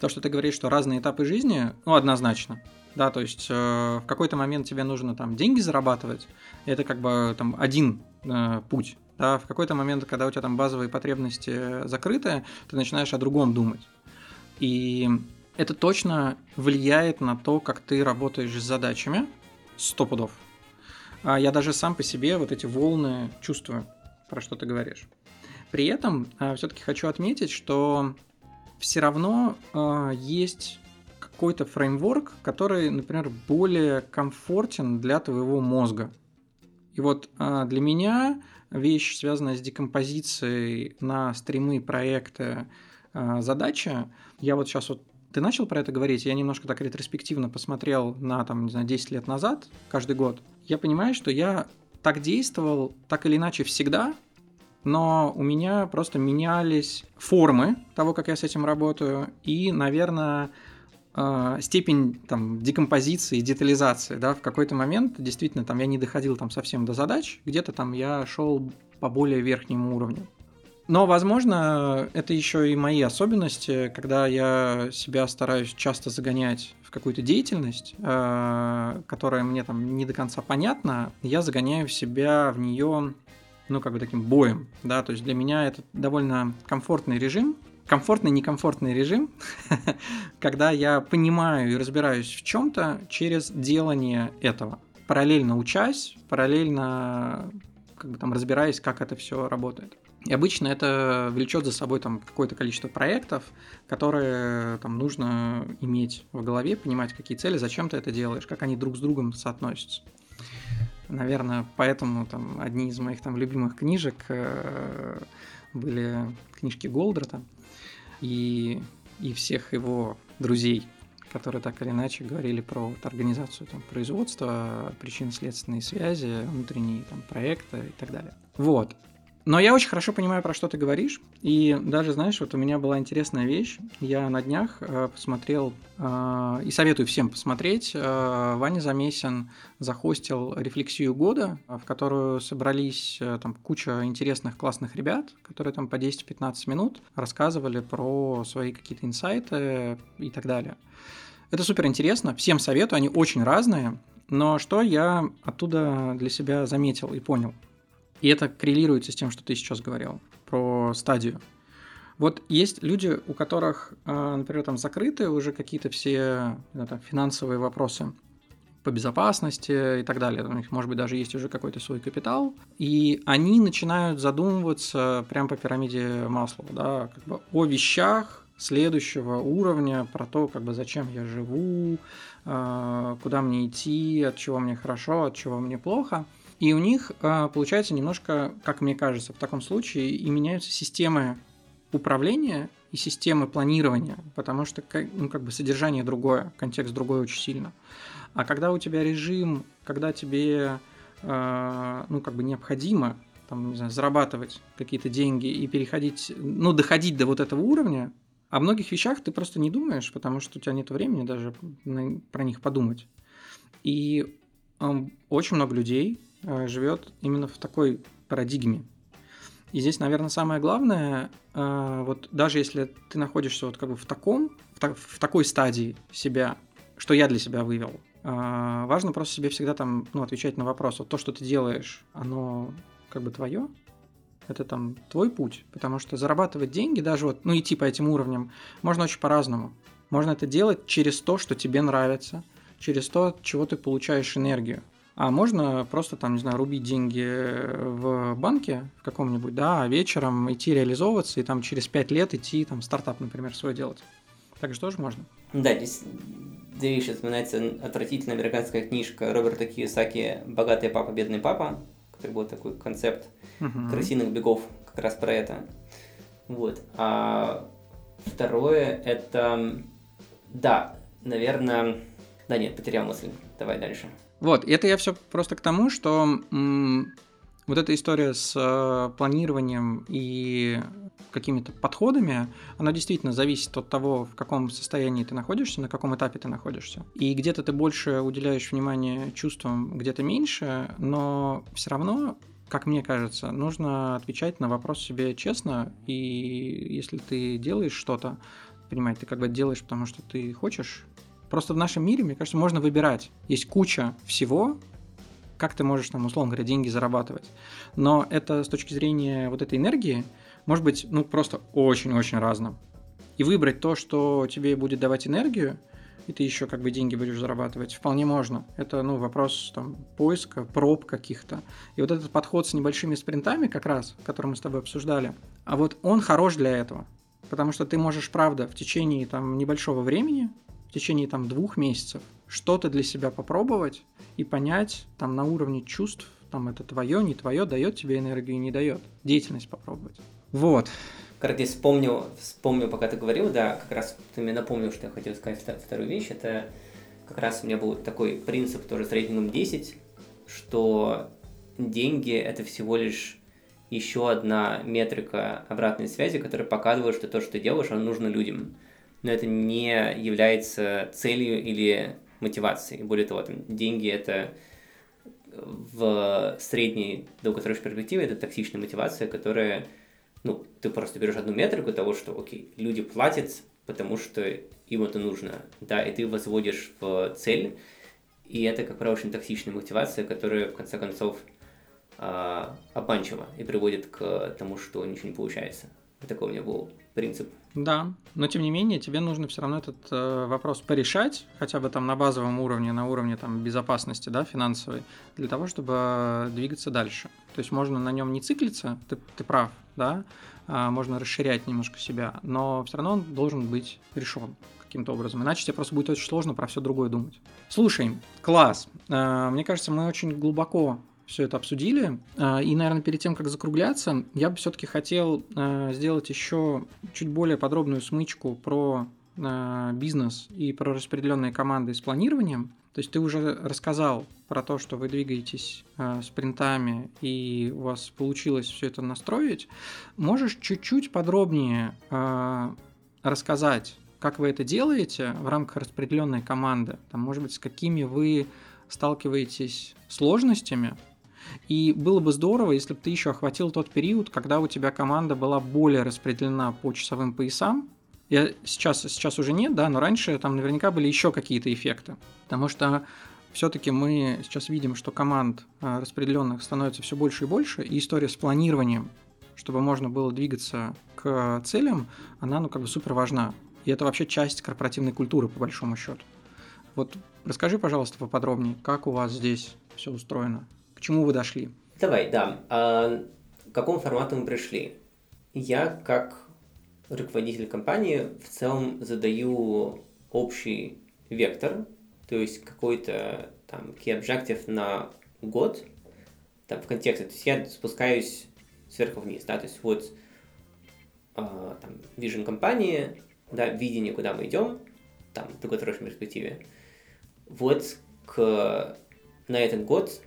то, что ты говоришь, что разные этапы жизни, ну, однозначно. Да, то есть э, в какой-то момент тебе нужно там деньги зарабатывать, это как бы там один э, путь. Да, в какой-то момент, когда у тебя там базовые потребности закрыты, ты начинаешь о другом думать. И это точно влияет на то, как ты работаешь с задачами, сто пудов. А я даже сам по себе вот эти волны чувствую, про что ты говоришь. При этом а, все-таки хочу отметить, что все равно э, есть какой-то фреймворк, который, например, более комфортен для твоего мозга. И вот э, для меня вещь, связанная с декомпозицией на стримы, проекты, э, задача, я вот сейчас вот ты начал про это говорить, я немножко так ретроспективно посмотрел на, там, не знаю, 10 лет назад, каждый год. Я понимаю, что я так действовал, так или иначе, всегда, но у меня просто менялись формы того, как я с этим работаю, и, наверное, э, степень там, декомпозиции, детализации, да, в какой-то момент действительно там я не доходил там совсем до задач, где-то там я шел по более верхнему уровню. Но, возможно, это еще и мои особенности, когда я себя стараюсь часто загонять в какую-то деятельность, э, которая мне там не до конца понятна, я загоняю себя в нее, ну, как бы таким боем, да, то есть для меня это довольно комфортный режим, комфортный, некомфортный режим, когда я понимаю и разбираюсь в чем-то через делание этого, параллельно учась, параллельно как бы там разбираясь, как это все работает. И обычно это влечет за собой там какое-то количество проектов, которые там нужно иметь в голове, понимать, какие цели, зачем ты это делаешь, как они друг с другом соотносятся. Наверное, поэтому там одни из моих там любимых книжек э, были книжки Голдрата и, и всех его друзей, которые так или иначе говорили про вот, организацию там, производства, причинно-следственные связи, внутренние там, проекты и так далее. Вот. Но я очень хорошо понимаю, про что ты говоришь. И даже, знаешь, вот у меня была интересная вещь. Я на днях э, посмотрел, э, и советую всем посмотреть, э, Ваня Замесин захостил рефлексию года, в которую собрались э, там куча интересных, классных ребят, которые там по 10-15 минут рассказывали про свои какие-то инсайты и так далее. Это супер интересно, всем советую, они очень разные. Но что я оттуда для себя заметил и понял – и это коррелируется с тем, что ты сейчас говорил про стадию. Вот есть люди, у которых, а, например, там закрыты уже какие-то все там, финансовые вопросы по безопасности и так далее. У них, может быть, даже есть уже какой-то свой капитал. И они начинают задумываться прямо по пирамиде масла, да, как бы о вещах следующего уровня, про то, как бы зачем я живу, а, куда мне идти, от чего мне хорошо, от чего мне плохо – и у них а, получается немножко, как мне кажется, в таком случае и меняются системы управления и системы планирования, потому что ну, как бы содержание другое, контекст другой очень сильно. А когда у тебя режим, когда тебе э, ну, как бы необходимо там, не знаю, зарабатывать какие-то деньги и переходить, ну, доходить до вот этого уровня, О многих вещах ты просто не думаешь, потому что у тебя нет времени даже про них подумать. И очень много людей живет именно в такой парадигме. И здесь, наверное, самое главное, э, вот даже если ты находишься вот как бы в таком, в, та, в такой стадии себя, что я для себя вывел, э, важно просто себе всегда там, ну, отвечать на вопрос, вот то, что ты делаешь, оно как бы твое, это там твой путь, потому что зарабатывать деньги, даже вот, ну, идти по этим уровням, можно очень по-разному. Можно это делать через то, что тебе нравится, через то, от чего ты получаешь энергию. А можно просто там, не знаю, рубить деньги в банке в каком-нибудь, да, а вечером идти реализовываться и там через пять лет идти там стартап, например, свой делать. Так же тоже можно. Да, здесь две вещи вспоминается отвратительная американская книжка Роберта Кiyosaki «Богатый папа, бедный папа», который был такой концепт угу. крысиных бегов как раз про это. Вот. А второе это, да, наверное, да нет, потерял мысль. Давай дальше. Вот, это я все просто к тому, что м- вот эта история с э, планированием и какими-то подходами, она действительно зависит от того, в каком состоянии ты находишься, на каком этапе ты находишься. И где-то ты больше уделяешь внимание чувствам, где-то меньше, но все равно как мне кажется, нужно отвечать на вопрос себе честно, и если ты делаешь что-то, понимаете, ты как бы делаешь, потому что ты хочешь, Просто в нашем мире, мне кажется, можно выбирать. Есть куча всего, как ты можешь, там, условно говоря, деньги зарабатывать. Но это с точки зрения вот этой энергии может быть, ну, просто очень-очень разным. И выбрать то, что тебе будет давать энергию, и ты еще как бы деньги будешь зарабатывать, вполне можно. Это, ну, вопрос там поиска, проб каких-то. И вот этот подход с небольшими спринтами как раз, который мы с тобой обсуждали, а вот он хорош для этого. Потому что ты можешь, правда, в течение там небольшого времени в течение там двух месяцев что-то для себя попробовать и понять там на уровне чувств, там это твое, не твое, дает тебе энергию, не дает. Деятельность попробовать. Вот. Как вспомнил, вспомнил, пока ты говорил, да, как раз ты мне напомнил, что я хотел сказать вторую вещь, это как раз у меня был такой принцип тоже с рейтингом 10, что деньги – это всего лишь еще одна метрика обратной связи, которая показывает, что то, что ты делаешь, оно нужно людям но это не является целью или мотивацией. Более того, там, деньги это в средней долгосрочной перспективе это токсичная мотивация, которая, ну, ты просто берешь одну метрику того, что, окей, люди платят, потому что им это нужно, да, и ты возводишь в цель, и это, как правило, очень токсичная мотивация, которая, в конце концов, а, обманчива и приводит к тому, что ничего не получается. Такой у меня был принцип. Да, но тем не менее тебе нужно все равно этот э, вопрос порешать, хотя бы там на базовом уровне, на уровне там безопасности, да, финансовой, для того, чтобы двигаться дальше. То есть можно на нем не циклиться, ты, ты прав, да, а можно расширять немножко себя, но все равно он должен быть решен каким-то образом. Иначе тебе просто будет очень сложно про все другое думать. Слушай, класс. Э, мне кажется, мы очень глубоко все это обсудили. А, и, наверное, перед тем, как закругляться, я бы все-таки хотел а, сделать еще чуть более подробную смычку про а, бизнес и про распределенные команды с планированием. То есть ты уже рассказал про то, что вы двигаетесь э, спринтами и у вас получилось все это настроить. Можешь чуть-чуть подробнее э, рассказать, как вы это делаете в рамках распределенной команды? Там, может быть, с какими вы сталкиваетесь сложностями, и было бы здорово, если бы ты еще охватил тот период, когда у тебя команда была более распределена по часовым поясам. Я сейчас, сейчас уже нет, да, но раньше там наверняка были еще какие-то эффекты. Потому что все-таки мы сейчас видим, что команд а, распределенных становится все больше и больше, и история с планированием, чтобы можно было двигаться к целям, она ну как бы супер важна. И это вообще часть корпоративной культуры, по большому счету. Вот расскажи, пожалуйста, поподробнее, как у вас здесь все устроено чему вы дошли? Давай, да. А, к какому формату мы пришли? Я, как руководитель компании, в целом задаю общий вектор, то есть какой-то там key objective на год, там в контексте, то есть я спускаюсь сверху вниз, да, то есть вот э, там vision компании, да, видение, куда мы идем, там, в долгосрочной перспективе. Вот к, на этот год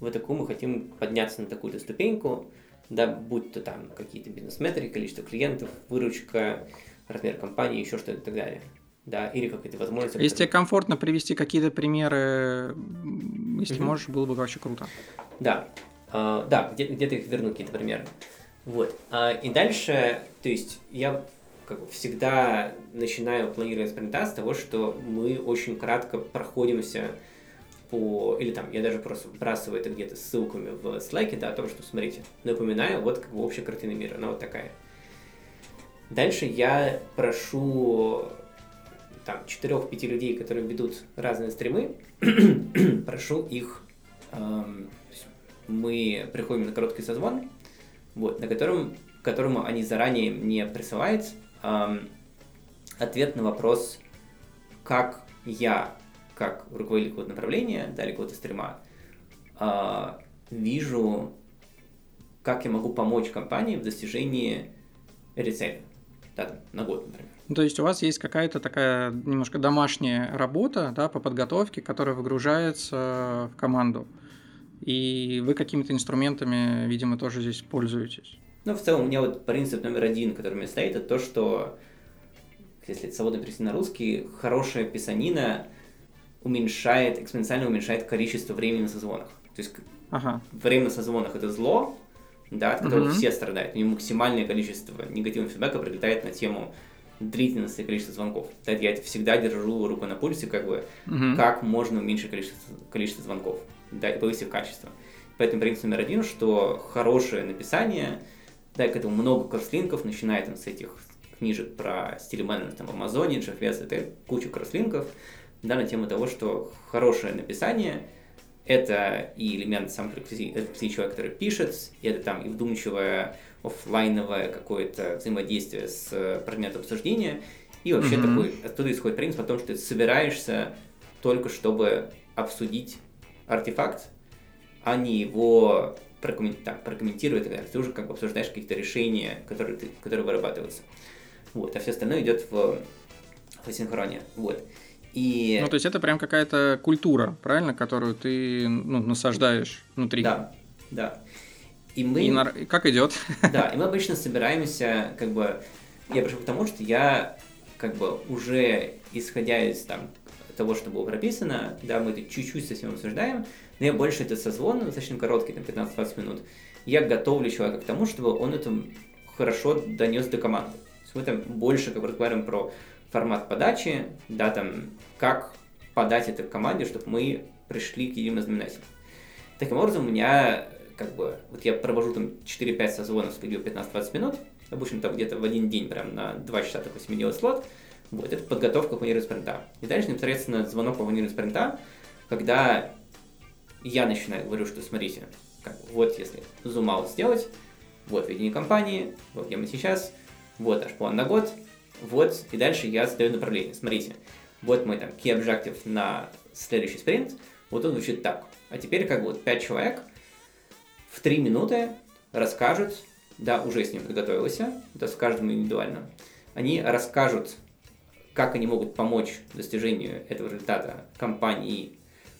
в такую мы хотим подняться на такую-то ступеньку, да, будь то там какие-то бизнес-метрики, количество клиентов, выручка, размер компании, еще что-то и так далее. Да, или какая-то возможность... Если тебе комфортно привести какие-то примеры, если mm-hmm. можешь, было бы вообще круто. Да, uh, да, где- где-то их верну, какие-то примеры. Вот. Uh, и дальше, то есть я как всегда начинаю планировать спринта с того, что мы очень кратко проходимся по... Или там, я даже просто вбрасываю это где-то ссылками в Slack, да, о том, что, смотрите, напоминаю, вот как бы общая картина мира, она вот такая. Дальше я прошу там 4-5 людей, которые ведут разные стримы, прошу их, эм, мы приходим на короткий созвон, вот, на котором, которому они заранее мне присылают эм, ответ на вопрос, как я как руководитель какого-то направления, да, или какого-то стрима, вижу, как я могу помочь компании в достижении цели, да, на год, например. Ну, то есть у вас есть какая-то такая немножко домашняя работа да, по подготовке, которая выгружается в команду. И вы какими-то инструментами, видимо, тоже здесь пользуетесь. Ну, в целом, у меня вот принцип номер один, который у меня стоит, это то, что, если это свободно перевести на русский, хорошая писанина – уменьшает, экспоненциально уменьшает количество времени на созвонах. То есть ага. время на созвонах это зло, да, от которого угу. все страдают. У него максимальное количество негативного фидбэка прилетает на тему длительности количества звонков. Да, я это всегда держу руку на пульсе, как бы, угу. как можно уменьшить количество, количество звонков, да, и повысить качество. Поэтому принцип номер один, что хорошее написание, да, к этому много кросслинков, начиная там с этих книжек про стиль менеджмент в Амазоне, Джефф Вес, это куча кросслинков, да, на тему того, что хорошее написание — это и элемент саморефлексии человека, который пишет, и это там и вдумчивое офлайновое какое-то взаимодействие с предметом обсуждения, и вообще mm-hmm. такой, оттуда исходит принцип о том, что ты собираешься только чтобы обсудить артефакт, а не его прокомментировать, так, Ты уже как бы обсуждаешь какие-то решения, которые, ты, которые вырабатываются. Вот, а все остальное идет в, в асинхроне. Вот. И... Ну, то есть это прям какая-то культура, правильно, которую ты ну, насаждаешь внутри. Да, да. И мы... И на... Как идет? Да, и мы обычно собираемся, как бы... Я пришел к тому, что я как бы уже исходя из там, того, что было прописано, да, мы это чуть-чуть совсем обсуждаем, но я больше это созвон, достаточно короткий, там 15-20 минут, я готовлю человека к тому, чтобы он это хорошо донес до команды. То есть мы там больше как бы разговариваем про формат подачи, да, там, как подать это команде, чтобы мы пришли к единому знаменателю. Таким образом, у меня, как бы, вот я провожу там 4-5 созвонов с видео 15-20 минут, обычно там где-то в один день, прям на 2 часа такой себе делать слот, вот, это подготовка к планированию спринта. И дальше непосредственно звонок по планированию спринта, когда я начинаю, говорю, что смотрите, как, вот если зум-аут сделать, вот видение компании, вот где мы сейчас, вот наш план на год, вот, и дальше я задаю направление. Смотрите, вот мой там key objective на следующий спринт, вот он звучит так. А теперь как бы вот 5 человек в 3 минуты расскажут, да, уже с ним подготовился, это с каждым индивидуально, они расскажут, как они могут помочь достижению этого результата компании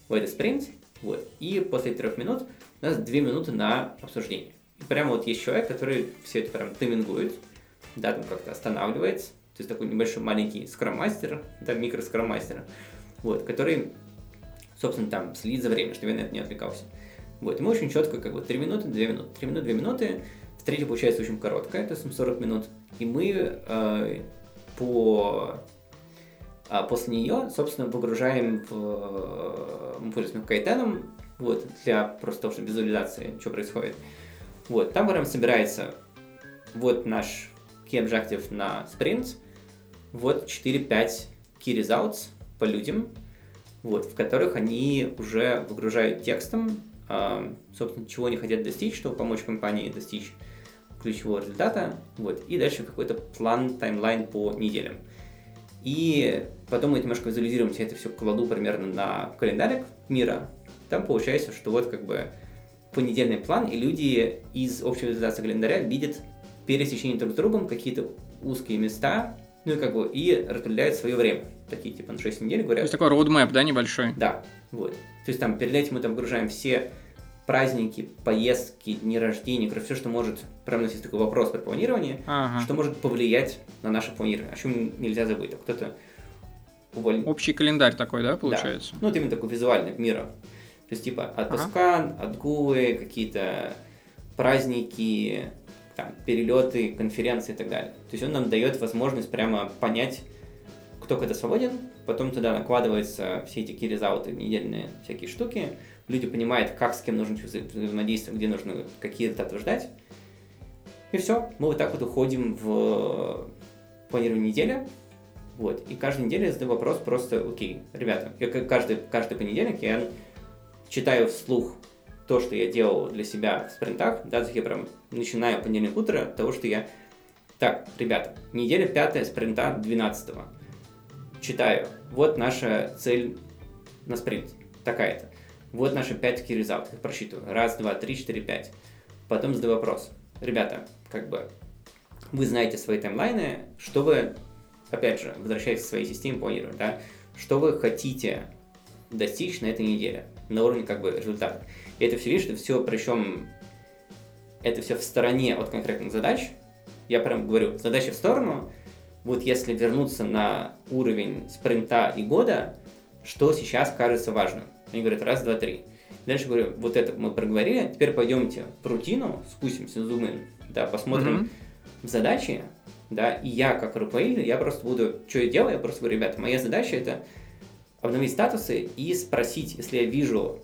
в этот спринт, вот, и после трех минут у нас 2 минуты на обсуждение. И прямо вот есть человек, который все это прям таймингует, да, там как-то останавливается, то есть такой небольшой маленький скрам-мастер, да, микро-скрам-мастер, вот, который, собственно, там следит за временем, чтобы я на это не отвлекался. Вот, и мы очень четко, как бы, 3 минуты, 2 минуты, 3 минуты, 2 минуты, встреча получается очень короткая, то есть 40 минут, и мы э, по а после нее, собственно, погружаем в... Мы пользуемся кайтеном, вот, для просто того, чтобы визуализации, что происходит. Вот, там прям собирается вот наш key objective на спринт, вот 4-5 key results по людям, вот, в которых они уже выгружают текстом, э, собственно, чего они хотят достичь, чтобы помочь компании достичь ключевого результата, вот, и дальше какой-то план, таймлайн по неделям. И потом мы немножко визуализируем, я это все кладу примерно на календарик мира, там получается, что вот как бы понедельный план, и люди из общей визуализации календаря видят пересечение друг с другом, какие-то узкие места, ну и как бы и распределяет свое время. Такие типа на 6 недель говорят. То есть такой roadmap, да, небольшой? Да, вот. То есть там перед этим мы там выгружаем все праздники, поездки, дни рождения, короче, все, что может, прямо есть такой вопрос про планирование, ага. что может повлиять на наше планирование, о чем нельзя забыть. А кто-то уволен... Общий календарь такой, да, получается? Да. Ну, вот именно такой визуальный мира. То есть, типа, отпуска, ага. отгулы, какие-то праздники, там, перелеты, конференции и так далее. То есть он нам дает возможность прямо понять, кто когда свободен, потом туда накладываются все эти киризауты, недельные всякие штуки, люди понимают, как с кем нужно взаимодействовать, где нужно какие результаты ждать. И все, мы вот так вот уходим в планирование недели, вот, и каждую неделю я задаю вопрос просто, окей, ребята, я каждый, каждый понедельник я читаю вслух то, что я делал для себя в спринтах, да, я прям начинаю понедельник утро того, что я... Так, ребята, неделя пятая, спринта 12 -го. Читаю. Вот наша цель на спринт. Такая-то. Вот наши 5 key result. Просчитываю. Раз, два, три, четыре, пять. Потом задаю вопрос. Ребята, как бы вы знаете свои таймлайны, что вы, опять же, возвращаясь к своей системе планирования, да, что вы хотите достичь на этой неделе на уровне как бы результата. И это все, видишь, это все, причем это все в стороне от конкретных задач. Я прям говорю, задачи в сторону. Вот если вернуться на уровень спринта и года, что сейчас кажется важным? Они говорят, раз, два, три. Дальше говорю, вот это мы проговорили, теперь пойдемте в рутину, спустимся, зумы, да, посмотрим mm-hmm. задачи, да, и я как руководитель, я просто буду, что я делаю, я просто говорю, ребята, моя задача это обновить статусы и спросить, если я вижу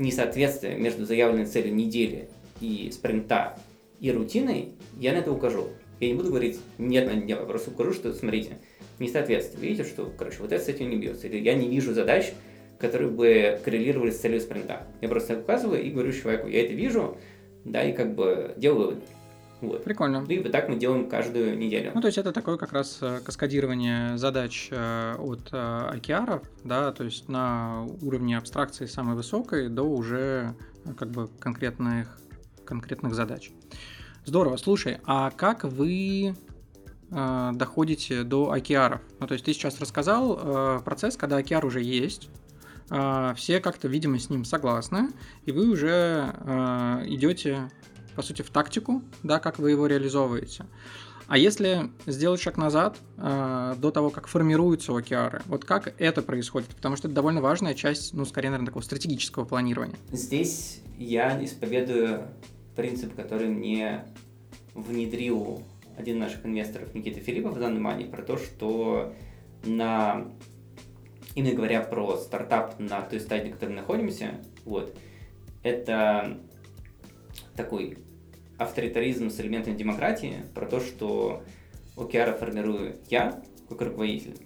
несоответствие между заявленной целью недели и спринта и рутиной, я на это укажу. Я не буду говорить, нет, на не просто укажу, что, смотрите, несоответствие. Видите, что, короче, вот это с этим не бьется. Или я не вижу задач, которые бы коррелировали с целью спринта. Я просто указываю и говорю человеку, я это вижу, да, и как бы делаю. Вот. Прикольно. И вот так мы делаем каждую неделю. Ну, то есть это такое как раз э, каскадирование задач э, от океаров, да, то есть на уровне абстракции самой высокой до уже э, как бы конкретных, конкретных задач. Здорово. Слушай, а как вы доходите до океаров? Ну, то есть ты сейчас рассказал процесс, когда океар уже есть, а, все как-то, видимо, с ним согласны, и вы уже а, идете, по сути, в тактику, да, как вы его реализовываете. А если сделать шаг назад, э, до того, как формируются OKR, вот как это происходит? Потому что это довольно важная часть, ну, скорее, наверное, такого стратегического планирования. Здесь я исповедую принцип, который мне внедрил один из наших инвесторов, Никита Филиппов, в данный момент, про то, что на именно говоря про стартап на той стадии, на которой мы находимся, вот, это такой авторитаризм с элементами демократии, про то, что OKR формирую я, как руководитель,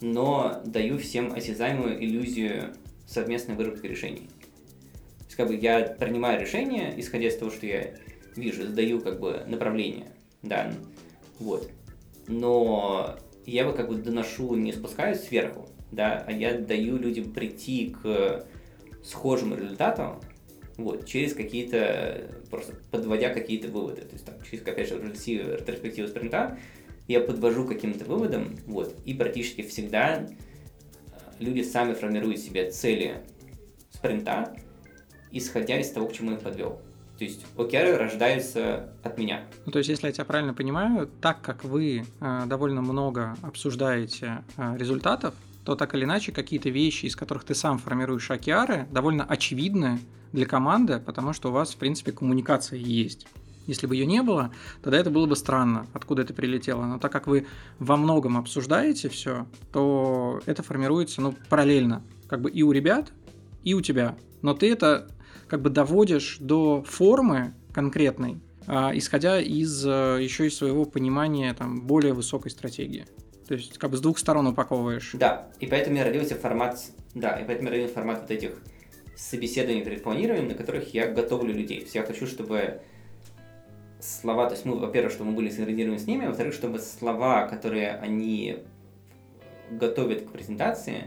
но даю всем осязаемую иллюзию совместной выработки решений. То есть, как бы я принимаю решение, исходя из того, что я вижу, сдаю как бы направление, да, вот. Но я его как бы доношу, не спускаюсь сверху, да, а я даю людям прийти к схожим результатам, вот, через какие-то, просто подводя какие-то выводы. То есть, там, через, опять же, ретроспективу спринта я подвожу каким-то выводам, вот, и практически всегда э, люди сами формируют себе цели спринта, исходя из того, к чему их подвел. То есть океары рождаются от меня. Ну, то есть, если я тебя правильно понимаю, так как вы э, довольно много обсуждаете э, результатов, то так или иначе какие-то вещи, из которых ты сам формируешь океары, довольно очевидны для команды, потому что у вас, в принципе, коммуникация есть. Если бы ее не было, тогда это было бы странно, откуда это прилетело. Но так как вы во многом обсуждаете все, то это формируется ну, параллельно. Как бы и у ребят, и у тебя. Но ты это как бы доводишь до формы конкретной, а, исходя из э, еще из своего понимания там, более высокой стратегии. То есть как бы с двух сторон упаковываешь. Да, и поэтому я родился формат, да, и поэтому я родился формат вот этих собеседований перед на которых я готовлю людей. То есть я хочу, чтобы слова, то есть мы, во-первых, чтобы мы были синхронизированы с ними, а во-вторых, чтобы слова, которые они готовят к презентации,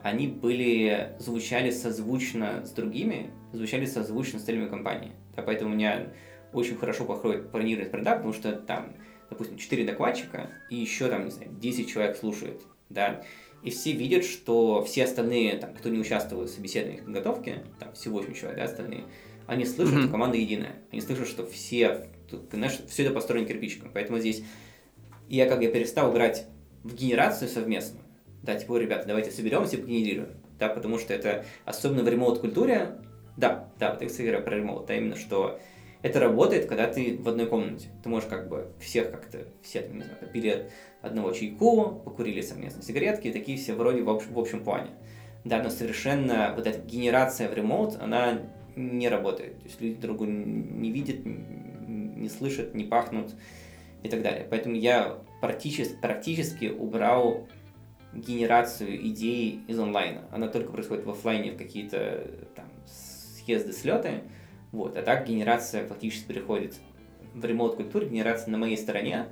они были, звучали созвучно с другими, звучали созвучно с целями компании. Да, поэтому у меня очень хорошо проходит планирование продаж, потому что там допустим, 4 докладчика, и еще там, не знаю, 10 человек слушают, да, и все видят, что все остальные, там, кто не участвует в собеседовании подготовке, там, всего 8 человек, да, остальные, Они слышат, mm-hmm. что команда единая. Они слышат, что все, знаешь, все это построено кирпичиком. Поэтому здесь я как я перестал играть в генерацию совместную. Да, типа, ребята, давайте соберемся и погенерируем. Да, потому что это, особенно в ремоут-культуре, да, да, вот я, кстати, говорю про ремоут, да, именно что это работает, когда ты в одной комнате. Ты можешь как бы всех как-то, все, не знаю, пили одного чайку, покурили совместно сигаретки, и такие все вроде в, общ, в общем плане. Да, но совершенно вот эта генерация в ремоут, она не работает. То есть люди друг друга не видят, не слышат, не пахнут и так далее. Поэтому я практически, практически убрал генерацию идей из онлайна. Она только происходит в офлайне в какие-то там съезды, слеты. Вот. А так генерация фактически переходит в ремоут-культуре, генерация на моей стороне,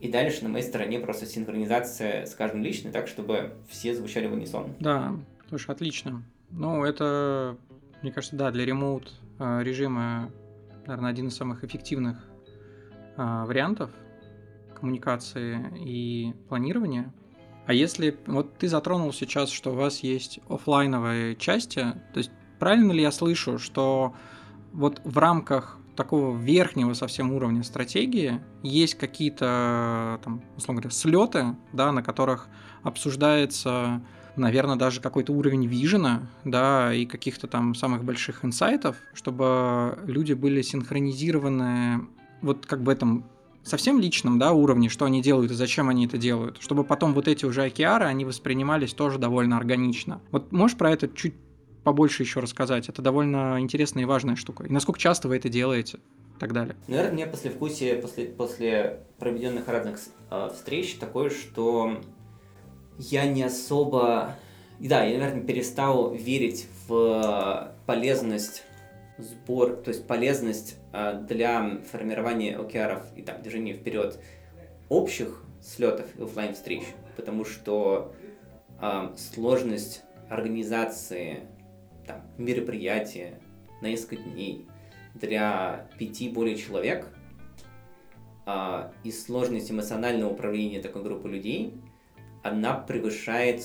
и дальше на моей стороне просто синхронизация с каждым личной, так, чтобы все звучали в унисон. Да, слушай, отлично. Ну, это, мне кажется, да, для ремоут а, режима, наверное, один из самых эффективных а, вариантов коммуникации и планирования. А если вот ты затронул сейчас, что у вас есть офлайновые части, то есть правильно ли я слышу, что вот в рамках такого верхнего совсем уровня стратегии есть какие-то, там, условно говоря, слеты, да, на которых обсуждается, наверное, даже какой-то уровень вижена, да, и каких-то там самых больших инсайтов, чтобы люди были синхронизированы вот как бы этом совсем личном да, уровне, что они делают и зачем они это делают, чтобы потом вот эти уже океары, они воспринимались тоже довольно органично. Вот можешь про это чуть побольше еще рассказать. Это довольно интересная и важная штука. И насколько часто вы это делаете? И так далее. Наверное, мне после вкусия, после, после проведенных разных э, встреч такое, что я не особо... Да, я, наверное, перестал верить в полезность сбор, то есть полезность э, для формирования океаров и там движения вперед общих слетов и офлайн встреч, потому что э, сложность организации там, мероприятия на несколько дней для пяти более человек а, и сложность эмоционального управления такой группы людей, она превышает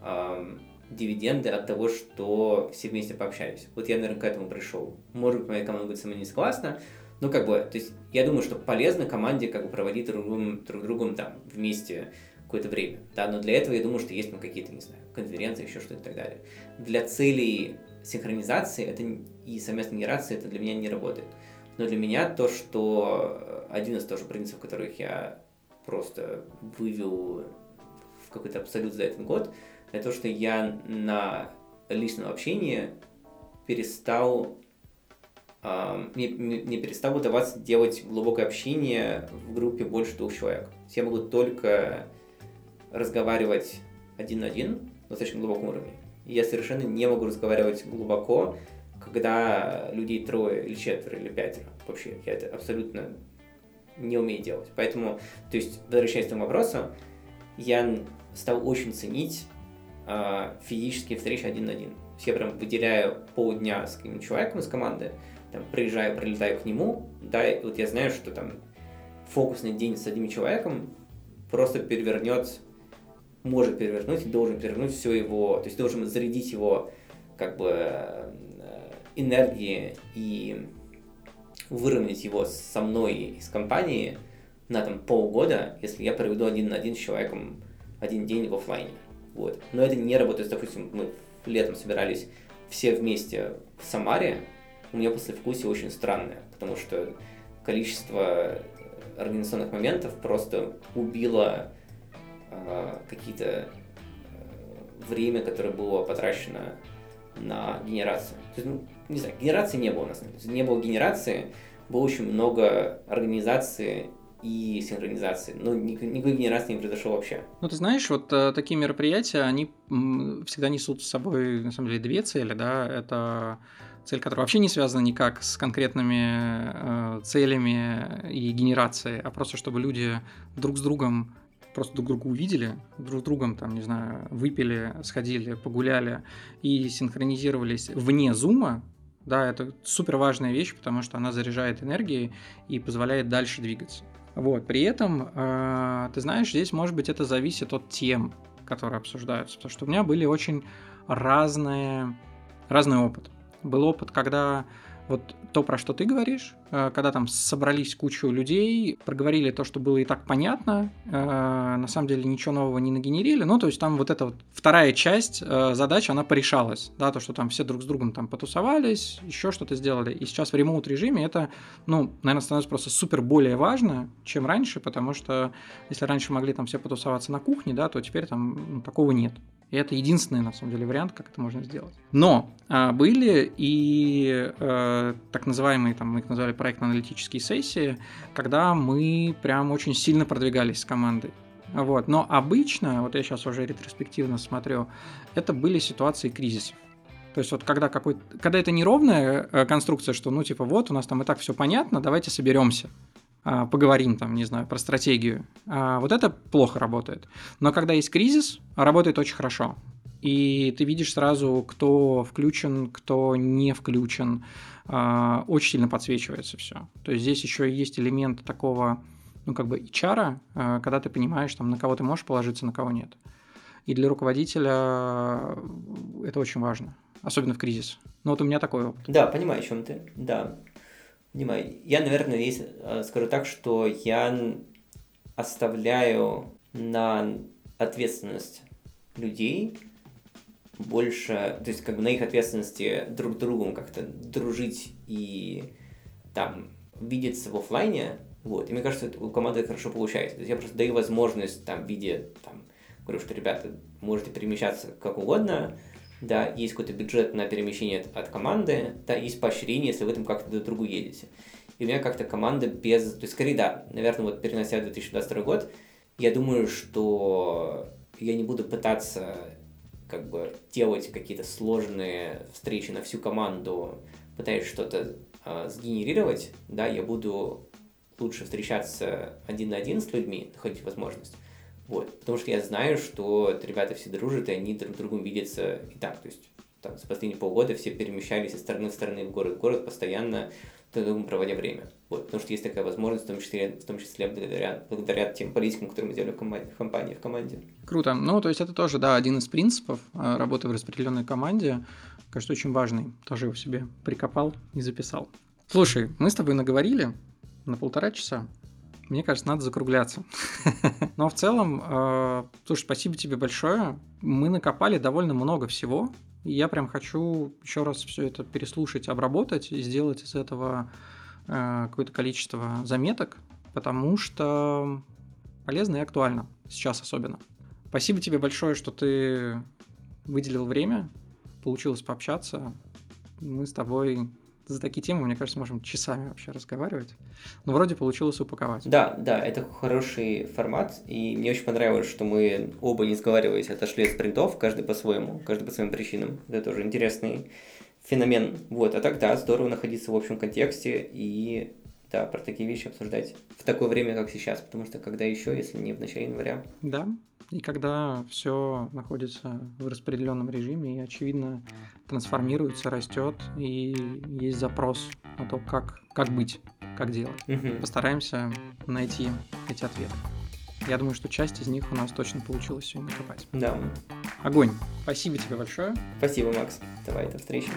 а, дивиденды от того, что все вместе пообщались. Вот я, наверное, к этому пришел. Может быть, моя команда будет со мной не согласна, но как бы, то есть я думаю, что полезно команде как бы проводить друг другом, друг другом там вместе какое-то время. Да, но для этого я думаю, что есть ну, какие-то, не знаю, конференции, еще что-то и так далее. Для целей синхронизации это и совместной генерации это для меня не работает. Но для меня то, что один из тоже принципов, которых я просто вывел в какой-то абсолют за этот год, это то, что я на личном общении перестал Uh, мне, мне удаваться делать глубокое общение в группе больше двух человек. Я могу только разговаривать один на один на достаточно глубоком уровне. И я совершенно не могу разговаривать глубоко, когда людей трое или четверо или пятеро. Вообще, я это абсолютно не умею делать. Поэтому, то есть, возвращаясь к этому вопросу, я стал очень ценить э, физические встречи один на один. Я прям выделяю полдня с каким-нибудь человеком из команды, там, приезжаю, прилетаю к нему, да, и вот я знаю, что там фокусный день с одним человеком просто перевернет может перевернуть и должен перевернуть все его, то есть должен зарядить его как бы э, энергии и выровнять его со мной и с компанией на там полгода, если я проведу один на один с человеком один день в офлайне. Вот. Но это не работает. Допустим, мы летом собирались все вместе в Самаре. У меня послевкусие очень странное, потому что количество организационных моментов просто убило какие-то э, время, которое было потрачено на генерацию. То есть, ну, не знаю, генерации не было у нас. Не было генерации, было очень много организации и синхронизации. Но никакой генерации не произошло вообще. Ну, ты знаешь, вот э, такие мероприятия, они всегда несут с собой, на самом деле, две цели, да, это цель, которая вообще не связана никак с конкретными э, целями и генерацией, а просто чтобы люди друг с другом просто друг друга увидели, друг с другом, там, не знаю, выпили, сходили, погуляли и синхронизировались вне зума, да, это супер важная вещь, потому что она заряжает энергией и позволяет дальше двигаться. Вот, при этом, э, ты знаешь, здесь, может быть, это зависит от тем, которые обсуждаются, потому что у меня были очень разные, разный опыт. Был опыт, когда вот то, про что ты говоришь, э, когда там собрались кучу людей, проговорили то, что было и так понятно, э, на самом деле ничего нового не нагенерили, ну, то есть там вот эта вот вторая часть э, задач, она порешалась, да, то, что там все друг с другом там потусовались, еще что-то сделали, и сейчас в ремоут режиме это, ну, наверное, становится просто супер более важно, чем раньше, потому что если раньше могли там все потусоваться на кухне, да, то теперь там ну, такого нет. И это единственный, на самом деле, вариант, как это можно сделать. Но а, были и а, так называемые, там, мы их назвали проектно-аналитические сессии, когда мы прям очень сильно продвигались с командой. Вот. Но обычно, вот я сейчас уже ретроспективно смотрю, это были ситуации кризисов. То есть вот когда, какой когда это неровная э, конструкция, что ну типа вот у нас там и так все понятно, давайте соберемся. А, поговорим там, не знаю, про стратегию. А, вот это плохо работает. Но когда есть кризис, работает очень хорошо. И ты видишь сразу, кто включен, кто не включен. А, очень сильно подсвечивается все. То есть здесь еще есть элемент такого, ну, как бы HR, когда ты понимаешь, там, на кого ты можешь положиться, на кого нет. И для руководителя это очень важно, особенно в кризис. Ну, вот у меня такой опыт. Да, понимаю, о чем ты. Да. Понимаю. Я, наверное, здесь э, скажу так, что я оставляю на ответственность людей больше, то есть как бы на их ответственности друг другом как-то дружить и там видеться в офлайне, вот, и мне кажется, у команды хорошо получается. То есть я просто даю возможность там в виде, там, говорю, что, ребята, можете перемещаться как угодно, да, есть какой-то бюджет на перемещение от, от команды, да, есть поощрение, если вы там как-то друг другу едете. И у меня как-то команда без... То есть, скорее, да, наверное, вот перенося 2022 год, я думаю, что я не буду пытаться как бы делать какие-то сложные встречи на всю команду, пытаясь что-то э, сгенерировать, да, я буду лучше встречаться один на один с людьми, находить возможность, вот. Потому что я знаю, что ребята все дружат, и они друг другу видятся и так. То есть там, за последние полгода все перемещались из стороны в стороны в город в город, постоянно друг другом проводя время. Вот. Потому что есть такая возможность, в том числе, в том числе благодаря, благодаря тем политикам, которые мы делали в команде, в компании, в команде. Круто. Ну, то есть это тоже, да, один из принципов э, работы в распределенной команде. Кажется, очень важный. Тоже его себе прикопал и записал. Слушай, мы с тобой наговорили на полтора часа. Мне кажется, надо закругляться. Но в целом, э, слушай, спасибо тебе большое. Мы накопали довольно много всего. Я прям хочу еще раз все это переслушать, обработать и сделать из этого э, какое-то количество заметок, потому что полезно и актуально, сейчас особенно. Спасибо тебе большое, что ты выделил время, получилось пообщаться. Мы с тобой за такие темы, мне кажется, можем часами вообще разговаривать. Но вроде получилось упаковать. Да, да, это хороший формат, и мне очень понравилось, что мы оба, не сговариваясь, отошли от спринтов, каждый по-своему, каждый по своим причинам. Это тоже интересный феномен. Вот, а так, да, здорово находиться в общем контексте и да, про такие вещи обсуждать в такое время, как сейчас, потому что когда еще, если не в начале января. Да, и когда все находится в распределенном режиме и, очевидно, трансформируется, растет, и есть запрос на то, как, как быть, как делать. Угу. Постараемся найти эти ответы. Я думаю, что часть из них у нас точно получилось сегодня копать. Да. Огонь. Спасибо тебе большое. Спасибо, Макс. Давай, до встречи.